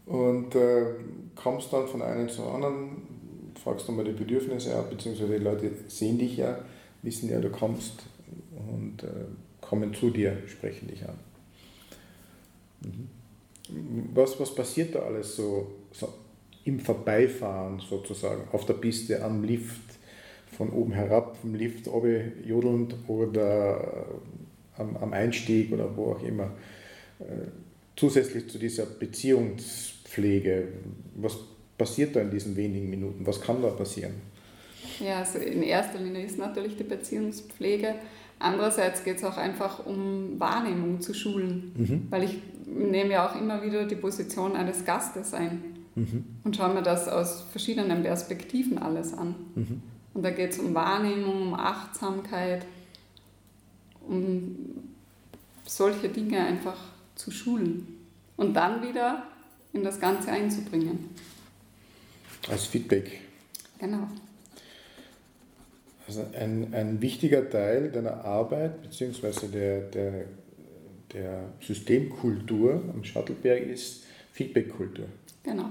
und äh, kommst dann von einem zum anderen, fragst du mal die Bedürfnisse ab, beziehungsweise die Leute sehen dich ja, wissen ja, du kommst und äh, kommen zu dir, sprechen dich an. Mhm. Was, was passiert da alles so, so im Vorbeifahren sozusagen, auf der Piste, am Lift, von oben herab, vom Lift jodelnd oder am, am Einstieg oder wo auch immer. Äh, zusätzlich zu dieser Beziehungspflege, was passiert da in diesen wenigen Minuten? Was kann da passieren? Ja, also in erster Linie ist natürlich die Beziehungspflege. Andererseits geht es auch einfach um Wahrnehmung zu schulen, mhm. weil ich nehme ja auch immer wieder die Position eines Gastes ein mhm. und schaue mir das aus verschiedenen Perspektiven alles an. Mhm. Und da geht es um Wahrnehmung, um Achtsamkeit, um solche Dinge einfach zu schulen und dann wieder in das Ganze einzubringen. Als Feedback. Genau. Also ein, ein wichtiger Teil deiner Arbeit bzw. Der, der, der Systemkultur am Shuttleberg ist Feedbackkultur. Genau.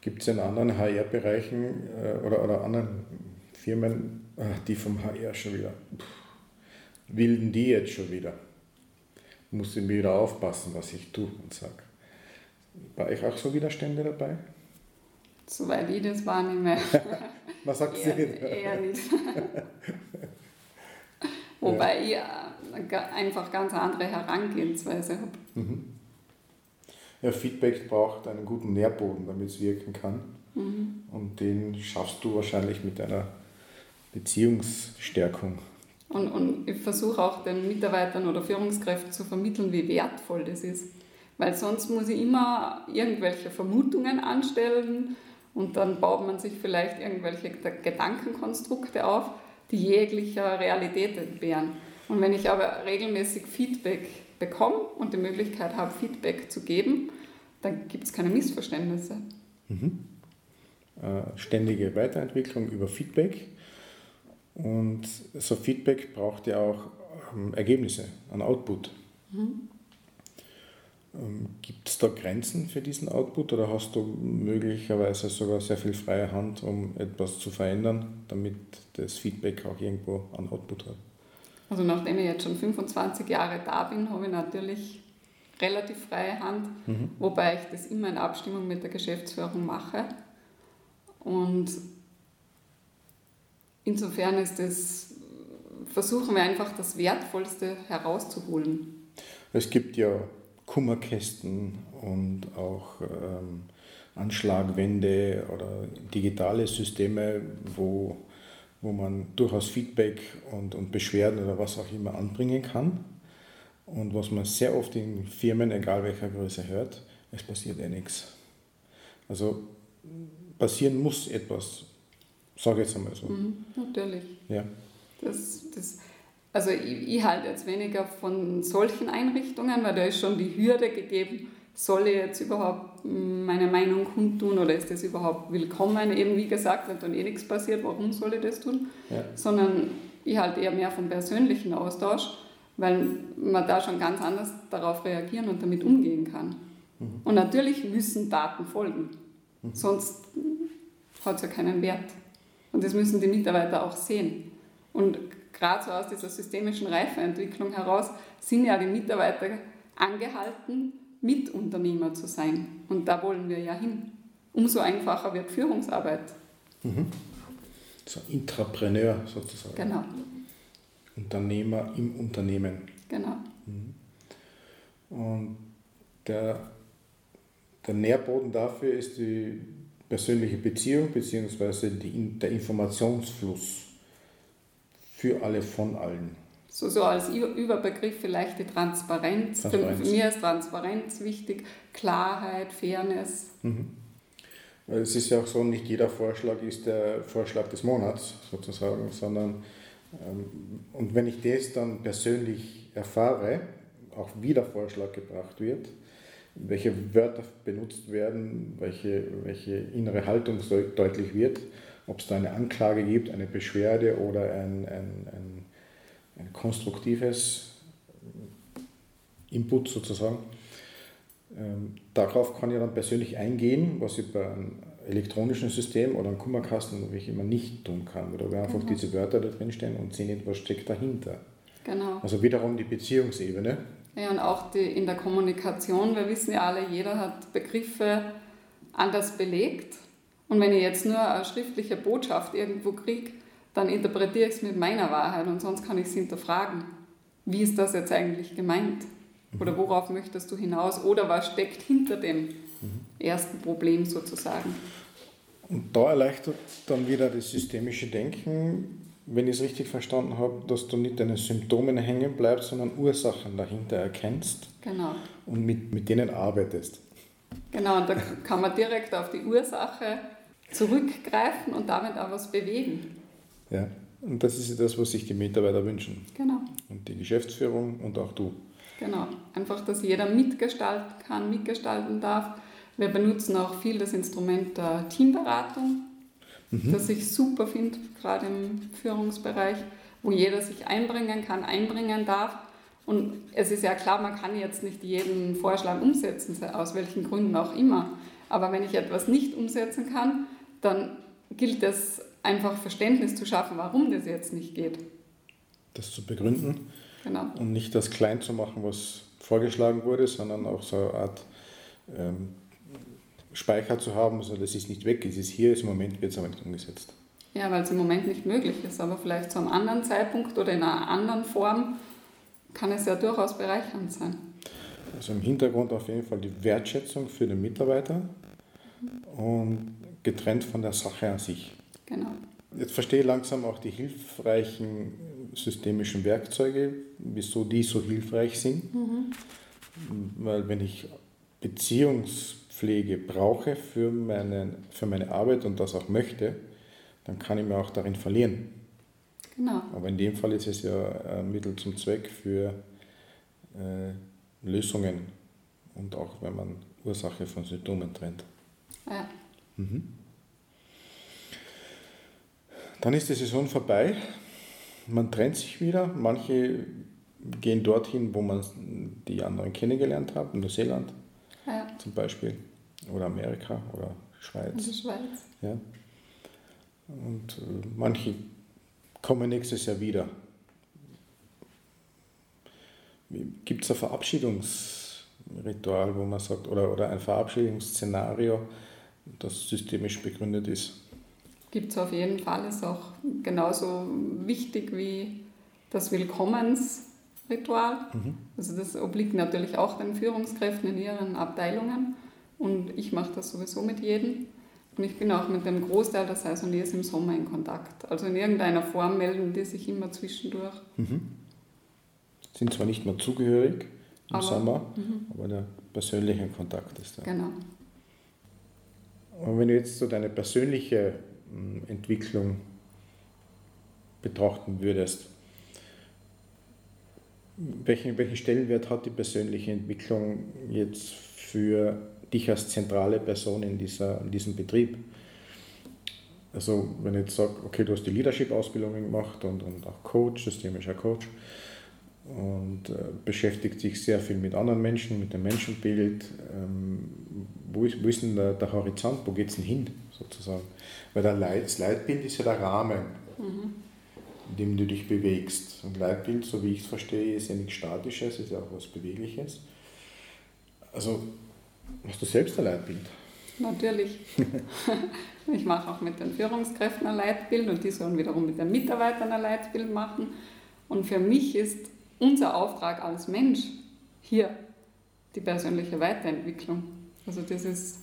Gibt es in anderen HR-Bereichen äh, oder, oder anderen Firmen, äh, die vom HR schon wieder, wilden die jetzt schon wieder? Muss ich mir wieder aufpassen, was ich tue und sage. War euch auch so Widerstände dabei? Soweit ich das wahrnehme. Was sagt eher, sie? Eher nicht. Wobei ja. Einfach ganz andere Herangehensweise habe. Mhm. Ja, Feedback braucht einen guten Nährboden, damit es wirken kann. Mhm. Und den schaffst du wahrscheinlich mit einer Beziehungsstärkung Und, und ich versuche auch den Mitarbeitern oder Führungskräften zu vermitteln, wie wertvoll das ist. Weil sonst muss ich immer irgendwelche Vermutungen anstellen und dann baut man sich vielleicht irgendwelche Gedankenkonstrukte auf, die jeglicher Realität entbehren. Und wenn ich aber regelmäßig Feedback bekomme und die Möglichkeit habe, Feedback zu geben, dann gibt es keine Missverständnisse. Mhm. Äh, ständige Weiterentwicklung über Feedback. Und so Feedback braucht ja auch ähm, Ergebnisse, ein Output. Mhm. Ähm, Gibt es da Grenzen für diesen Output oder hast du möglicherweise sogar sehr viel freie Hand, um etwas zu verändern, damit das Feedback auch irgendwo einen Output hat? Also nachdem ich jetzt schon 25 Jahre da bin, habe ich natürlich relativ freie Hand, mhm. wobei ich das immer in Abstimmung mit der Geschäftsführung mache. Und insofern ist das, versuchen wir einfach das Wertvollste herauszuholen. Es gibt ja Kummerkästen und auch ähm, Anschlagwände oder digitale Systeme, wo, wo man durchaus Feedback und, und Beschwerden oder was auch immer anbringen kann. Und was man sehr oft in Firmen, egal welcher Größe, hört, es passiert eh nichts. Also passieren muss etwas, sage ich jetzt einmal so. Mhm, natürlich. Ja. Das, das, also ich, ich halte jetzt weniger von solchen Einrichtungen, weil da ist schon die Hürde gegeben, soll ich jetzt überhaupt meine Meinung kundtun oder ist das überhaupt willkommen? Eben wie gesagt, wenn dann eh nichts passiert, warum soll ich das tun? Ja. Sondern ich halte eher mehr vom persönlichen Austausch, weil man da schon ganz anders darauf reagieren und damit umgehen kann. Mhm. Und natürlich müssen Daten folgen, mhm. sonst hat es ja keinen Wert. Und das müssen die Mitarbeiter auch sehen. Und gerade so aus dieser systemischen Reifeentwicklung heraus sind ja die Mitarbeiter angehalten, Mitunternehmer zu sein. Und da wollen wir ja hin. Umso einfacher wird Führungsarbeit. Mhm. So Intrapreneur sozusagen. Genau. Unternehmer im Unternehmen. Genau. Mhm. Und der, der Nährboden dafür ist die persönliche Beziehung bzw. der Informationsfluss für alle von allen. So, so als Überbegriff vielleicht die Transparenz. Transparenz. Für, mich ist Transparenz wichtig, Klarheit, Fairness. Mhm. Es ist ja auch so, nicht jeder Vorschlag ist der Vorschlag des Monats sozusagen, sondern ähm, und wenn ich das dann persönlich erfahre, auch wie der Vorschlag gebracht wird, welche Wörter benutzt werden, welche, welche innere Haltung deutlich wird, ob es da eine Anklage gibt, eine Beschwerde oder ein, ein, ein, ein konstruktives Input sozusagen. Ähm, darauf kann ich dann persönlich eingehen, was ich bei einem elektronischen System oder einem Kummerkasten, wie ich immer nicht tun kann, oder wir einfach mhm. diese Wörter da drin stehen und sehen nicht, was steckt dahinter. Genau. Also wiederum die Beziehungsebene. Ja, und auch die, in der Kommunikation, wir wissen ja alle, jeder hat Begriffe anders belegt. Und wenn ich jetzt nur eine schriftliche Botschaft irgendwo kriege, dann interpretiere ich es mit meiner Wahrheit und sonst kann ich es hinterfragen. Wie ist das jetzt eigentlich gemeint? Oder worauf möchtest du hinaus? Oder was steckt hinter dem ersten Problem sozusagen? Und da erleichtert dann wieder das systemische Denken, wenn ich es richtig verstanden habe, dass du nicht deine Symptomen hängen bleibst, sondern Ursachen dahinter erkennst genau. und mit, mit denen arbeitest. Genau, und da kann man direkt auf die Ursache zurückgreifen und damit auch was bewegen. Ja, und das ist das, was sich die Mitarbeiter wünschen. Genau. Und die Geschäftsführung und auch du. Genau, einfach, dass jeder mitgestalten kann, mitgestalten darf. Wir benutzen auch viel das Instrument der Teamberatung, mhm. das ich super finde, gerade im Führungsbereich, wo jeder sich einbringen kann, einbringen darf. Und es ist ja klar, man kann jetzt nicht jeden Vorschlag umsetzen, aus welchen Gründen auch immer. Aber wenn ich etwas nicht umsetzen kann, dann gilt es einfach Verständnis zu schaffen, warum das jetzt nicht geht. Das zu begründen genau. und nicht das klein zu machen, was vorgeschlagen wurde, sondern auch so eine Art ähm, Speicher zu haben, also das ist nicht weg, es ist hier, ist im Moment wird es aber nicht umgesetzt. Ja, weil es im Moment nicht möglich ist, aber vielleicht zu einem anderen Zeitpunkt oder in einer anderen Form kann es ja durchaus bereichernd sein. Also im Hintergrund auf jeden Fall die Wertschätzung für den Mitarbeiter und getrennt von der Sache an sich. Genau. Jetzt verstehe ich langsam auch die hilfreichen systemischen Werkzeuge, wieso die so hilfreich sind. Mhm. Weil wenn ich Beziehungspflege brauche für, meinen, für meine Arbeit und das auch möchte, dann kann ich mir auch darin verlieren. Genau. Aber in dem Fall ist es ja ein Mittel zum Zweck für äh, Lösungen und auch wenn man Ursache von Symptomen trennt. Ja. Mhm. Dann ist die Saison vorbei, man trennt sich wieder. Manche gehen dorthin, wo man die anderen kennengelernt hat, Neuseeland ja. zum Beispiel, oder Amerika oder Schweiz. In die Schweiz. Ja. Und äh, manche kommen nächstes Jahr wieder. Gibt es ein Verabschiedungsritual, wo man sagt, oder, oder ein Verabschiedungsszenario, das systemisch begründet ist? Gibt es auf jeden Fall, ist auch genauso wichtig wie das Willkommensritual. Mhm. Also das obliegt natürlich auch den Führungskräften in ihren Abteilungen und ich mache das sowieso mit jedem. Und ich bin auch mit dem Großteil der Saisoniers im Sommer in Kontakt. Also in irgendeiner Form melden die sich immer zwischendurch. Mhm. Sind zwar nicht mehr zugehörig im aber, Sommer, mhm. aber der persönliche Kontakt ist da. Genau. Und wenn du jetzt so deine persönliche Entwicklung betrachten würdest, welchen, welchen Stellenwert hat die persönliche Entwicklung jetzt für dich als zentrale Person in, dieser, in diesem Betrieb? Also wenn ich jetzt sage, okay, du hast die Leadership-Ausbildung gemacht und, und auch Coach, systemischer Coach und äh, beschäftigt sich sehr viel mit anderen Menschen, mit dem Menschenbild. Ähm, wo, ist, wo ist denn der, der Horizont, wo geht es denn hin sozusagen? Weil der Leit, das Leitbild ist ja der Rahmen, mhm. in dem du dich bewegst. Und Leitbild, so wie ich es verstehe, ist ja nichts Statisches, ist ja auch was Bewegliches. Also hast du selbst ein Leitbild? Natürlich. ich mache auch mit den Führungskräften ein Leitbild und die sollen wiederum mit den Mitarbeitern ein Leitbild machen. Und für mich ist unser Auftrag als Mensch hier die persönliche Weiterentwicklung. Also das ist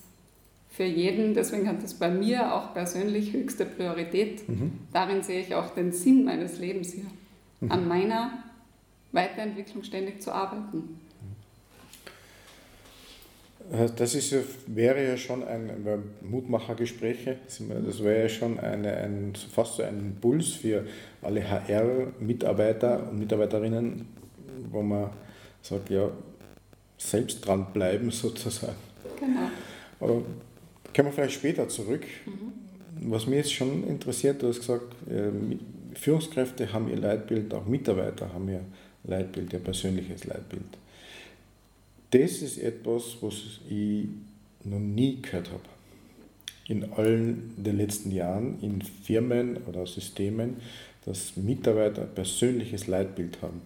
für jeden, deswegen hat das bei mir auch persönlich höchste Priorität. Mhm. Darin sehe ich auch den Sinn meines Lebens hier, mhm. an meiner Weiterentwicklung ständig zu arbeiten. Äh, das ist, wäre ja schon ein Mutmachergespräche, das wäre ja schon eine, ein, fast so ein Impuls für alle HR-Mitarbeiter und Mitarbeiterinnen, wo man sagt, ja, selbst dranbleiben sozusagen. Genau. Aber Kommen wir vielleicht später zurück. Mhm. Was mich jetzt schon interessiert, du hast gesagt, äh, Führungskräfte haben ihr Leitbild, auch Mitarbeiter haben ihr Leitbild, ihr persönliches Leitbild. Das ist etwas, was ich noch nie gehört habe. In allen den letzten Jahren, in Firmen oder Systemen, dass Mitarbeiter ein persönliches Leitbild haben.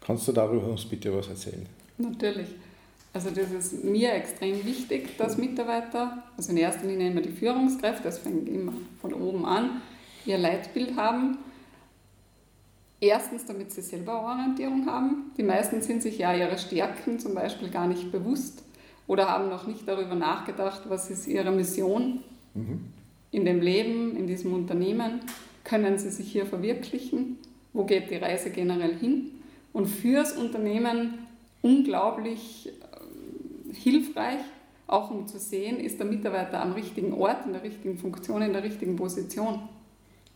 Kannst du darüber uns bitte was erzählen? Natürlich. Also das ist mir extrem wichtig, dass Mitarbeiter, also in erster Linie immer die Führungskräfte, das fängt immer von oben an, ihr Leitbild haben. Erstens, damit sie selber Orientierung haben. Die meisten sind sich ja ihrer Stärken zum Beispiel gar nicht bewusst oder haben noch nicht darüber nachgedacht, was ist ihre Mission mhm. in dem Leben, in diesem Unternehmen. Können sie sich hier verwirklichen? Wo geht die Reise generell hin? Und fürs Unternehmen unglaublich hilfreich, auch um zu sehen, ist der Mitarbeiter am richtigen Ort, in der richtigen Funktion, in der richtigen Position.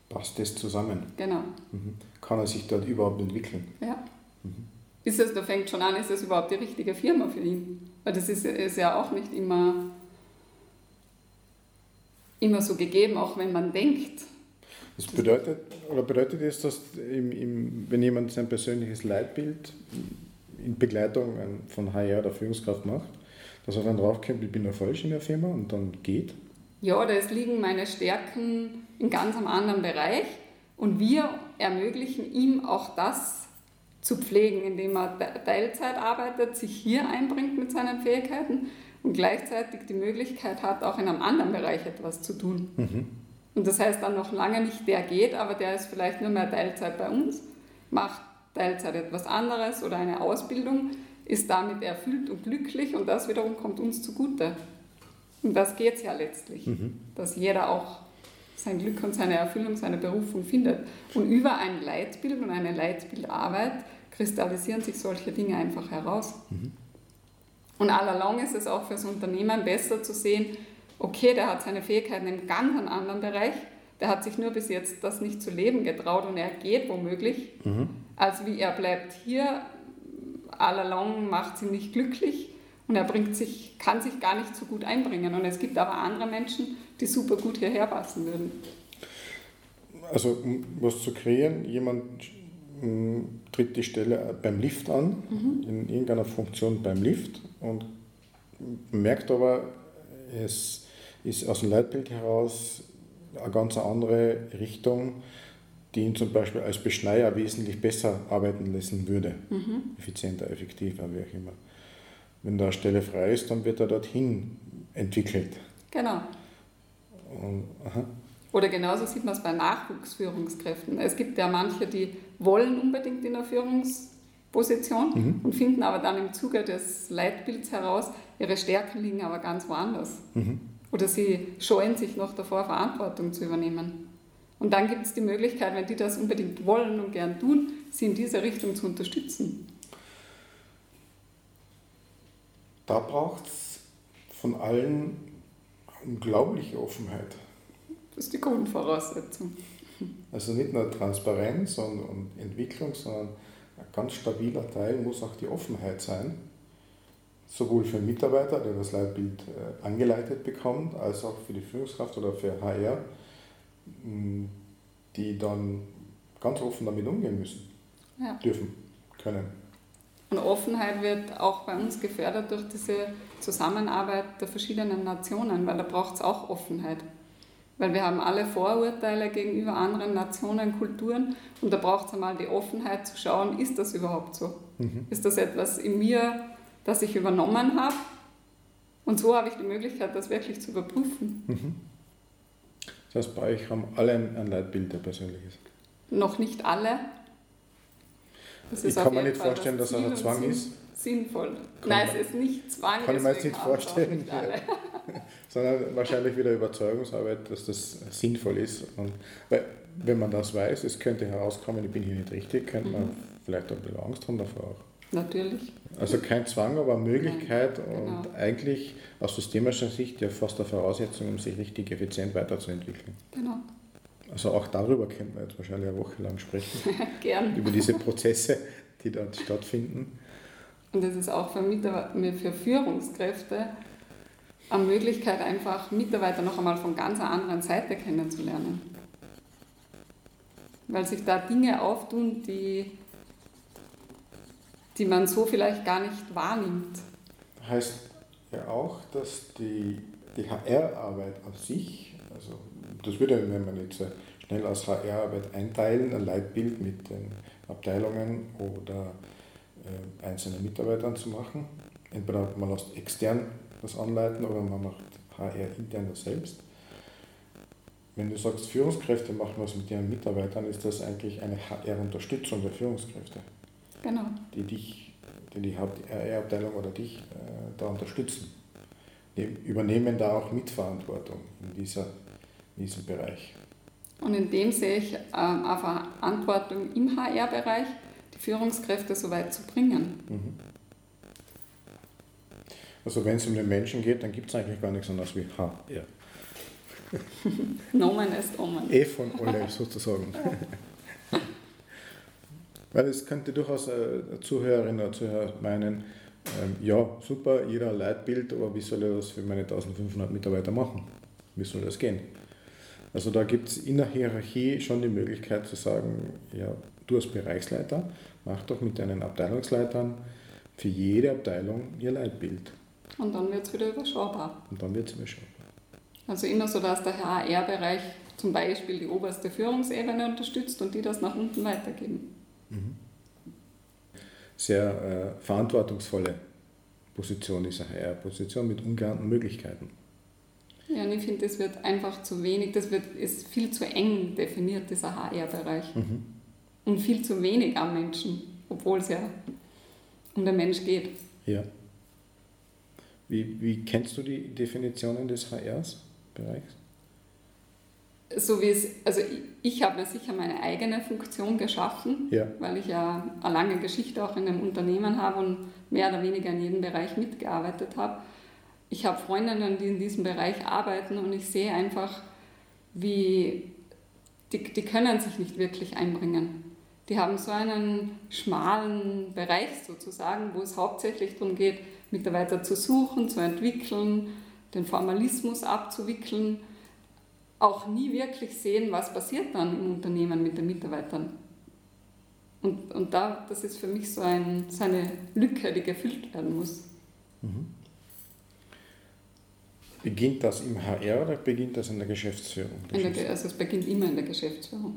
Passt das zusammen? Genau. Mhm. Kann er sich dort überhaupt entwickeln? Ja. Mhm. Ist es, da fängt schon an, ist das überhaupt die richtige Firma für ihn? Weil das ist, ist ja auch nicht immer, immer so gegeben, auch wenn man denkt. Das bedeutet, oder bedeutet das, dass im, im, wenn jemand sein persönliches Leitbild in Begleitung von HR oder Führungskraft macht, dass er dann draufkommt, ich bin noch falsch in der Firma und dann geht? Ja, da liegen meine Stärken in ganz einem anderen Bereich und wir ermöglichen ihm auch das zu pflegen, indem er Teilzeit arbeitet, sich hier einbringt mit seinen Fähigkeiten und gleichzeitig die Möglichkeit hat, auch in einem anderen Bereich etwas zu tun. Mhm. Und das heißt dann noch lange nicht, der geht, aber der ist vielleicht nur mehr Teilzeit bei uns, macht Teilzeit etwas anderes oder eine Ausbildung, ist damit erfüllt und glücklich und das wiederum kommt uns zugute. Und das geht es ja letztlich, mhm. dass jeder auch sein Glück und seine Erfüllung, seine Berufung findet. Und über ein Leitbild und eine Leitbildarbeit kristallisieren sich solche Dinge einfach heraus. Mhm. Und allalong ist es auch für das Unternehmen besser zu sehen, okay, der hat seine Fähigkeiten in ganz anderen Bereich, der hat sich nur bis jetzt das nicht zu leben getraut und er geht womöglich, mhm. als wie er bleibt hier, allalong macht sie nicht glücklich und er bringt sich, kann sich gar nicht so gut einbringen. Und es gibt aber andere Menschen, die super gut hierher passen würden. Also um was zu kreieren, jemand tritt die Stelle beim Lift an, mhm. in irgendeiner Funktion beim Lift und merkt aber, es ist aus dem Leitbild heraus eine ganz andere Richtung, die ihn zum Beispiel als Beschneier wesentlich besser arbeiten lassen würde. Mhm. Effizienter, effektiver, wie auch immer. Wenn da eine Stelle frei ist, dann wird er dorthin entwickelt. Genau. Und, Oder genauso sieht man es bei Nachwuchsführungskräften. Es gibt ja manche, die wollen unbedingt in der Führungsposition mhm. und finden aber dann im Zuge des Leitbilds heraus, ihre Stärken liegen aber ganz woanders. Mhm. Oder sie scheuen sich noch davor, Verantwortung zu übernehmen. Und dann gibt es die Möglichkeit, wenn die das unbedingt wollen und gern tun, sie in diese Richtung zu unterstützen. Da braucht es von allen unglaubliche Offenheit. Das ist die Grundvoraussetzung. Also nicht nur Transparenz und, und Entwicklung, sondern ein ganz stabiler Teil muss auch die Offenheit sein sowohl für den Mitarbeiter, der das Leitbild äh, angeleitet bekommt, als auch für die Führungskraft oder für HR, die dann ganz offen damit umgehen müssen, ja. dürfen, können. Und Offenheit wird auch bei uns gefördert durch diese Zusammenarbeit der verschiedenen Nationen, weil da braucht es auch Offenheit. Weil wir haben alle Vorurteile gegenüber anderen Nationen, Kulturen und da braucht es einmal die Offenheit zu schauen, ist das überhaupt so? Mhm. Ist das etwas in mir, das ich übernommen habe. Und so habe ich die Möglichkeit, das wirklich zu überprüfen. Mhm. Das heißt, bei euch haben alle ein Leitbild, der persönlich ist? Noch nicht alle. Ich kann mir nicht Fall vorstellen, dass das ein Zwang ist. Sinnvoll. Kann Nein, es ist nicht Zwang. Kann ich mir jetzt nicht vorstellen. Nicht sondern wahrscheinlich wieder Überzeugungsarbeit, dass das sinnvoll ist. Und, weil, wenn man das weiß, es könnte herauskommen, ich bin hier nicht richtig, könnte man mhm. vielleicht auch ein bisschen Angst haben davor auch. Natürlich. Also kein Zwang, aber Möglichkeit Nein, genau. und eigentlich aus systemischer Sicht ja fast eine Voraussetzung, um sich richtig effizient weiterzuentwickeln. Genau. Also auch darüber könnte man jetzt wahrscheinlich eine Woche lang sprechen. Gern. Über diese Prozesse, die dort stattfinden. Und das ist auch für, für Führungskräfte eine Möglichkeit, einfach Mitarbeiter noch einmal von ganz einer anderen Seite kennenzulernen. Weil sich da Dinge auftun, die die man so vielleicht gar nicht wahrnimmt. Heißt ja auch, dass die, die HR-Arbeit an sich, also das würde, wenn man jetzt schnell als HR-Arbeit einteilen, ein Leitbild mit den Abteilungen oder äh, einzelnen Mitarbeitern zu machen. Entweder man lässt extern das anleiten oder man macht HR intern das selbst. Wenn du sagst, Führungskräfte machen was mit ihren Mitarbeitern, ist das eigentlich eine HR-Unterstützung der Führungskräfte. Genau. Die dich, die die HR-Abteilung oder dich äh, da unterstützen. Die übernehmen da auch Mitverantwortung in, dieser, in diesem Bereich. Und in dem sehe ich ähm, eine Verantwortung im HR-Bereich, die Führungskräfte so weit zu bringen. Mhm. Also wenn es um den Menschen geht, dann gibt es eigentlich gar nichts anderes wie HR. Nomen ist Omen. E von Ole sozusagen. Weil es könnte durchaus äh, Zuhörerinnen oder Zuhörer meinen, ähm, ja, super, jeder Leitbild, aber wie soll ich das für meine 1500 Mitarbeiter machen? Wie soll das gehen? Also da gibt es in der Hierarchie schon die Möglichkeit zu sagen, ja, du als Bereichsleiter, mach doch mit deinen Abteilungsleitern für jede Abteilung ihr Leitbild. Und dann wird es wieder überschaubar. Und dann wird es überschaubar. Also immer so, dass der HR-Bereich zum Beispiel die oberste Führungsebene unterstützt und die das nach unten weitergeben. Mhm. Sehr äh, verantwortungsvolle Position, diese HR-Position mit ungeahnten Möglichkeiten. Ja, und ich finde, das wird einfach zu wenig, das wird, ist viel zu eng definiert, dieser HR-Bereich. Mhm. Und viel zu wenig am Menschen, obwohl es ja um den Mensch geht. Ja. Wie, wie kennst du die Definitionen des HR-Bereichs? so wie es, also ich, ich habe mir sicher meine eigene Funktion geschaffen, Ja. weil ich ja eine lange Geschichte auch in einem Unternehmen habe und mehr oder weniger in jedem Bereich mitgearbeitet habe. Ich habe Freundinnen, die in diesem Bereich arbeiten und ich sehe einfach, wie die, die können sich nicht wirklich einbringen. Die haben so einen schmalen Bereich sozusagen, wo es hauptsächlich darum geht, Mitarbeiter zu suchen, zu entwickeln, den Formalismus abzuwickeln, auch nie wirklich sehen, was passiert dann im Unternehmen mit den Mitarbeitern. Und, und da, das ist für mich so, ein, so eine Lücke, die gefüllt werden muss. Beginnt das im HR oder beginnt das in der Geschäftsführung? In der, Ge- also es beginnt immer in der Geschäftsführung.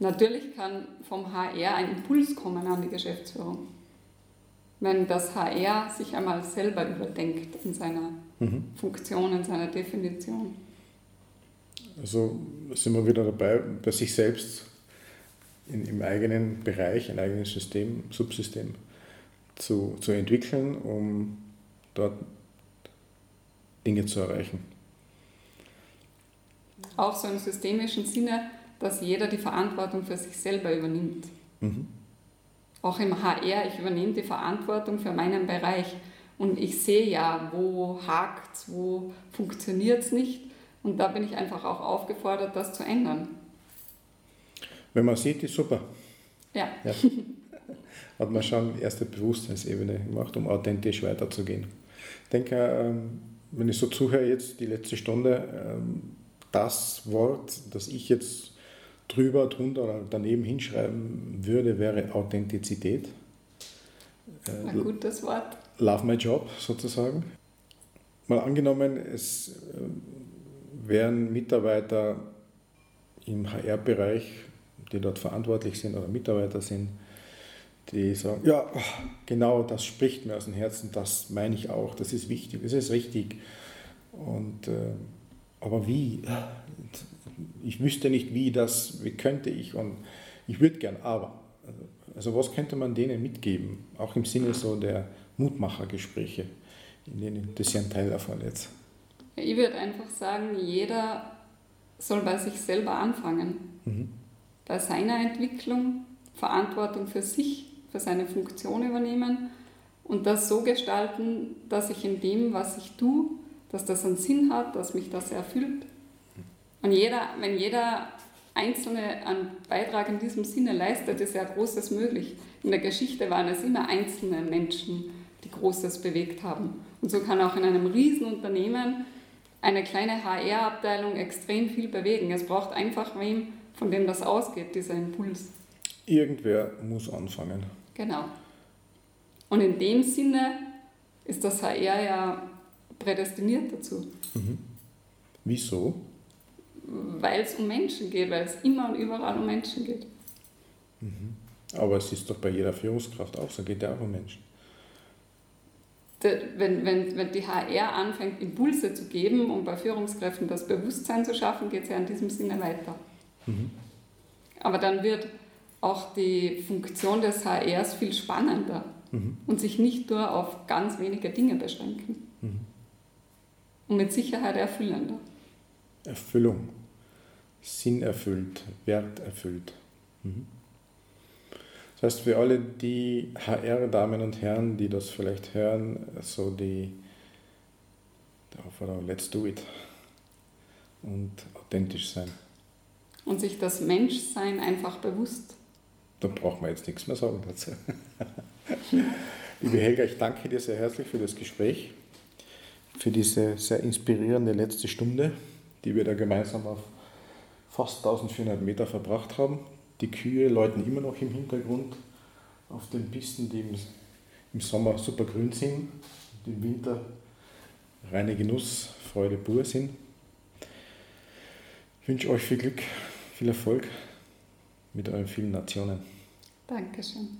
Natürlich kann vom HR ein Impuls kommen an die Geschäftsführung. Wenn das HR sich einmal selber überdenkt in seiner Mhm. Funktion, in seiner Definition. Also sind wir wieder dabei, bei sich selbst in, im eigenen Bereich, ein eigenes System, Subsystem zu, zu entwickeln, um dort Dinge zu erreichen. Auch so im systemischen Sinne, dass jeder die Verantwortung für sich selber übernimmt. Mhm. Auch im HR, ich übernehme die Verantwortung für meinen Bereich und ich sehe ja, wo hakt es, wo funktioniert es nicht. Und da bin ich einfach auch aufgefordert, das zu ändern. Wenn man sieht, ist super. Ja, Ja. Hat man schon erste Bewusstseinsebene gemacht, um authentisch weiterzugehen. Ich denke, ähm, wenn ich so zuhöre jetzt die letzte Stunde, ähm, das Wort, das ich jetzt drüber, drunter oder daneben hinschreiben würde, wäre Authentizität. Äh, ein gutes Wort. Love my job sozusagen. Mal angenommen, es äh, wären Mitarbeiter im HR-Bereich, die dort verantwortlich sind oder Mitarbeiter sind, die sagen, ja, genau, das spricht mir aus dem Herzen, das meine ich auch, das ist wichtig, das ist richtig. Und, äh, aber wie? Ich wüsste nicht, wie das, wie könnte ich und ich würde gern, aber. Also was könnte man denen mitgeben, auch im Sinne so der Mutmachergespräche, in denen das ist ja ein Teil davon jetzt. Ich würde einfach sagen, jeder soll bei sich selber anfangen. Mhm. Bei seiner Entwicklung Verantwortung für sich, für seine Funktion übernehmen und das so gestalten, dass ich in dem, was ich tue, dass das einen Sinn hat, dass mich das erfüllt. Und jeder, wenn jeder Einzelne einen Beitrag in diesem Sinne leistet, ist ja Großes möglich. In der Geschichte waren es immer einzelne Menschen, die Großes bewegt haben. Und so kann auch in einem Riesenunternehmen eine kleine HR-Abteilung extrem viel bewegen. Es braucht einfach wem, von dem das ausgeht, dieser Impuls. Irgendwer muss anfangen. Genau. Und in dem Sinne ist das HR ja prädestiniert dazu, Wieso? weil es um Menschen geht, weil es immer und überall um Menschen geht. Aber es ist doch bei jeder Führungskraft auch so, geht ja auch um Menschen. Wenn, wenn, wenn die HR anfängt, Impulse zu geben, um bei Führungskräften das Bewusstsein zu schaffen, geht es ja in diesem Sinne weiter. Aber dann wird auch die Funktion des HRs viel spannender und sich nicht nur auf ganz wenige Dinge beschränken. Und mit Sicherheit erfüllender. Erfüllung, Sinn erfüllt, Wert erfüllt. Mhm. Das heißt, für alle die HR-Damen und Herren, die das vielleicht hören, so die, der Aufforderung, let's do it und authentisch sein. Und sich das Menschsein einfach bewusst. Da braucht man jetzt nichts mehr sagen dazu. Liebe Helga, ich danke dir sehr herzlich für das Gespräch, für diese sehr inspirierende letzte Stunde, die wir da gemeinsam auf fast 1400 Meter verbracht haben. Die Kühe läuten immer noch im Hintergrund auf den Pisten, die im, im Sommer super grün sind und im Winter reine Genuss, Freude pur sind. Ich wünsche euch viel Glück, viel Erfolg mit euren vielen Nationen. Dankeschön.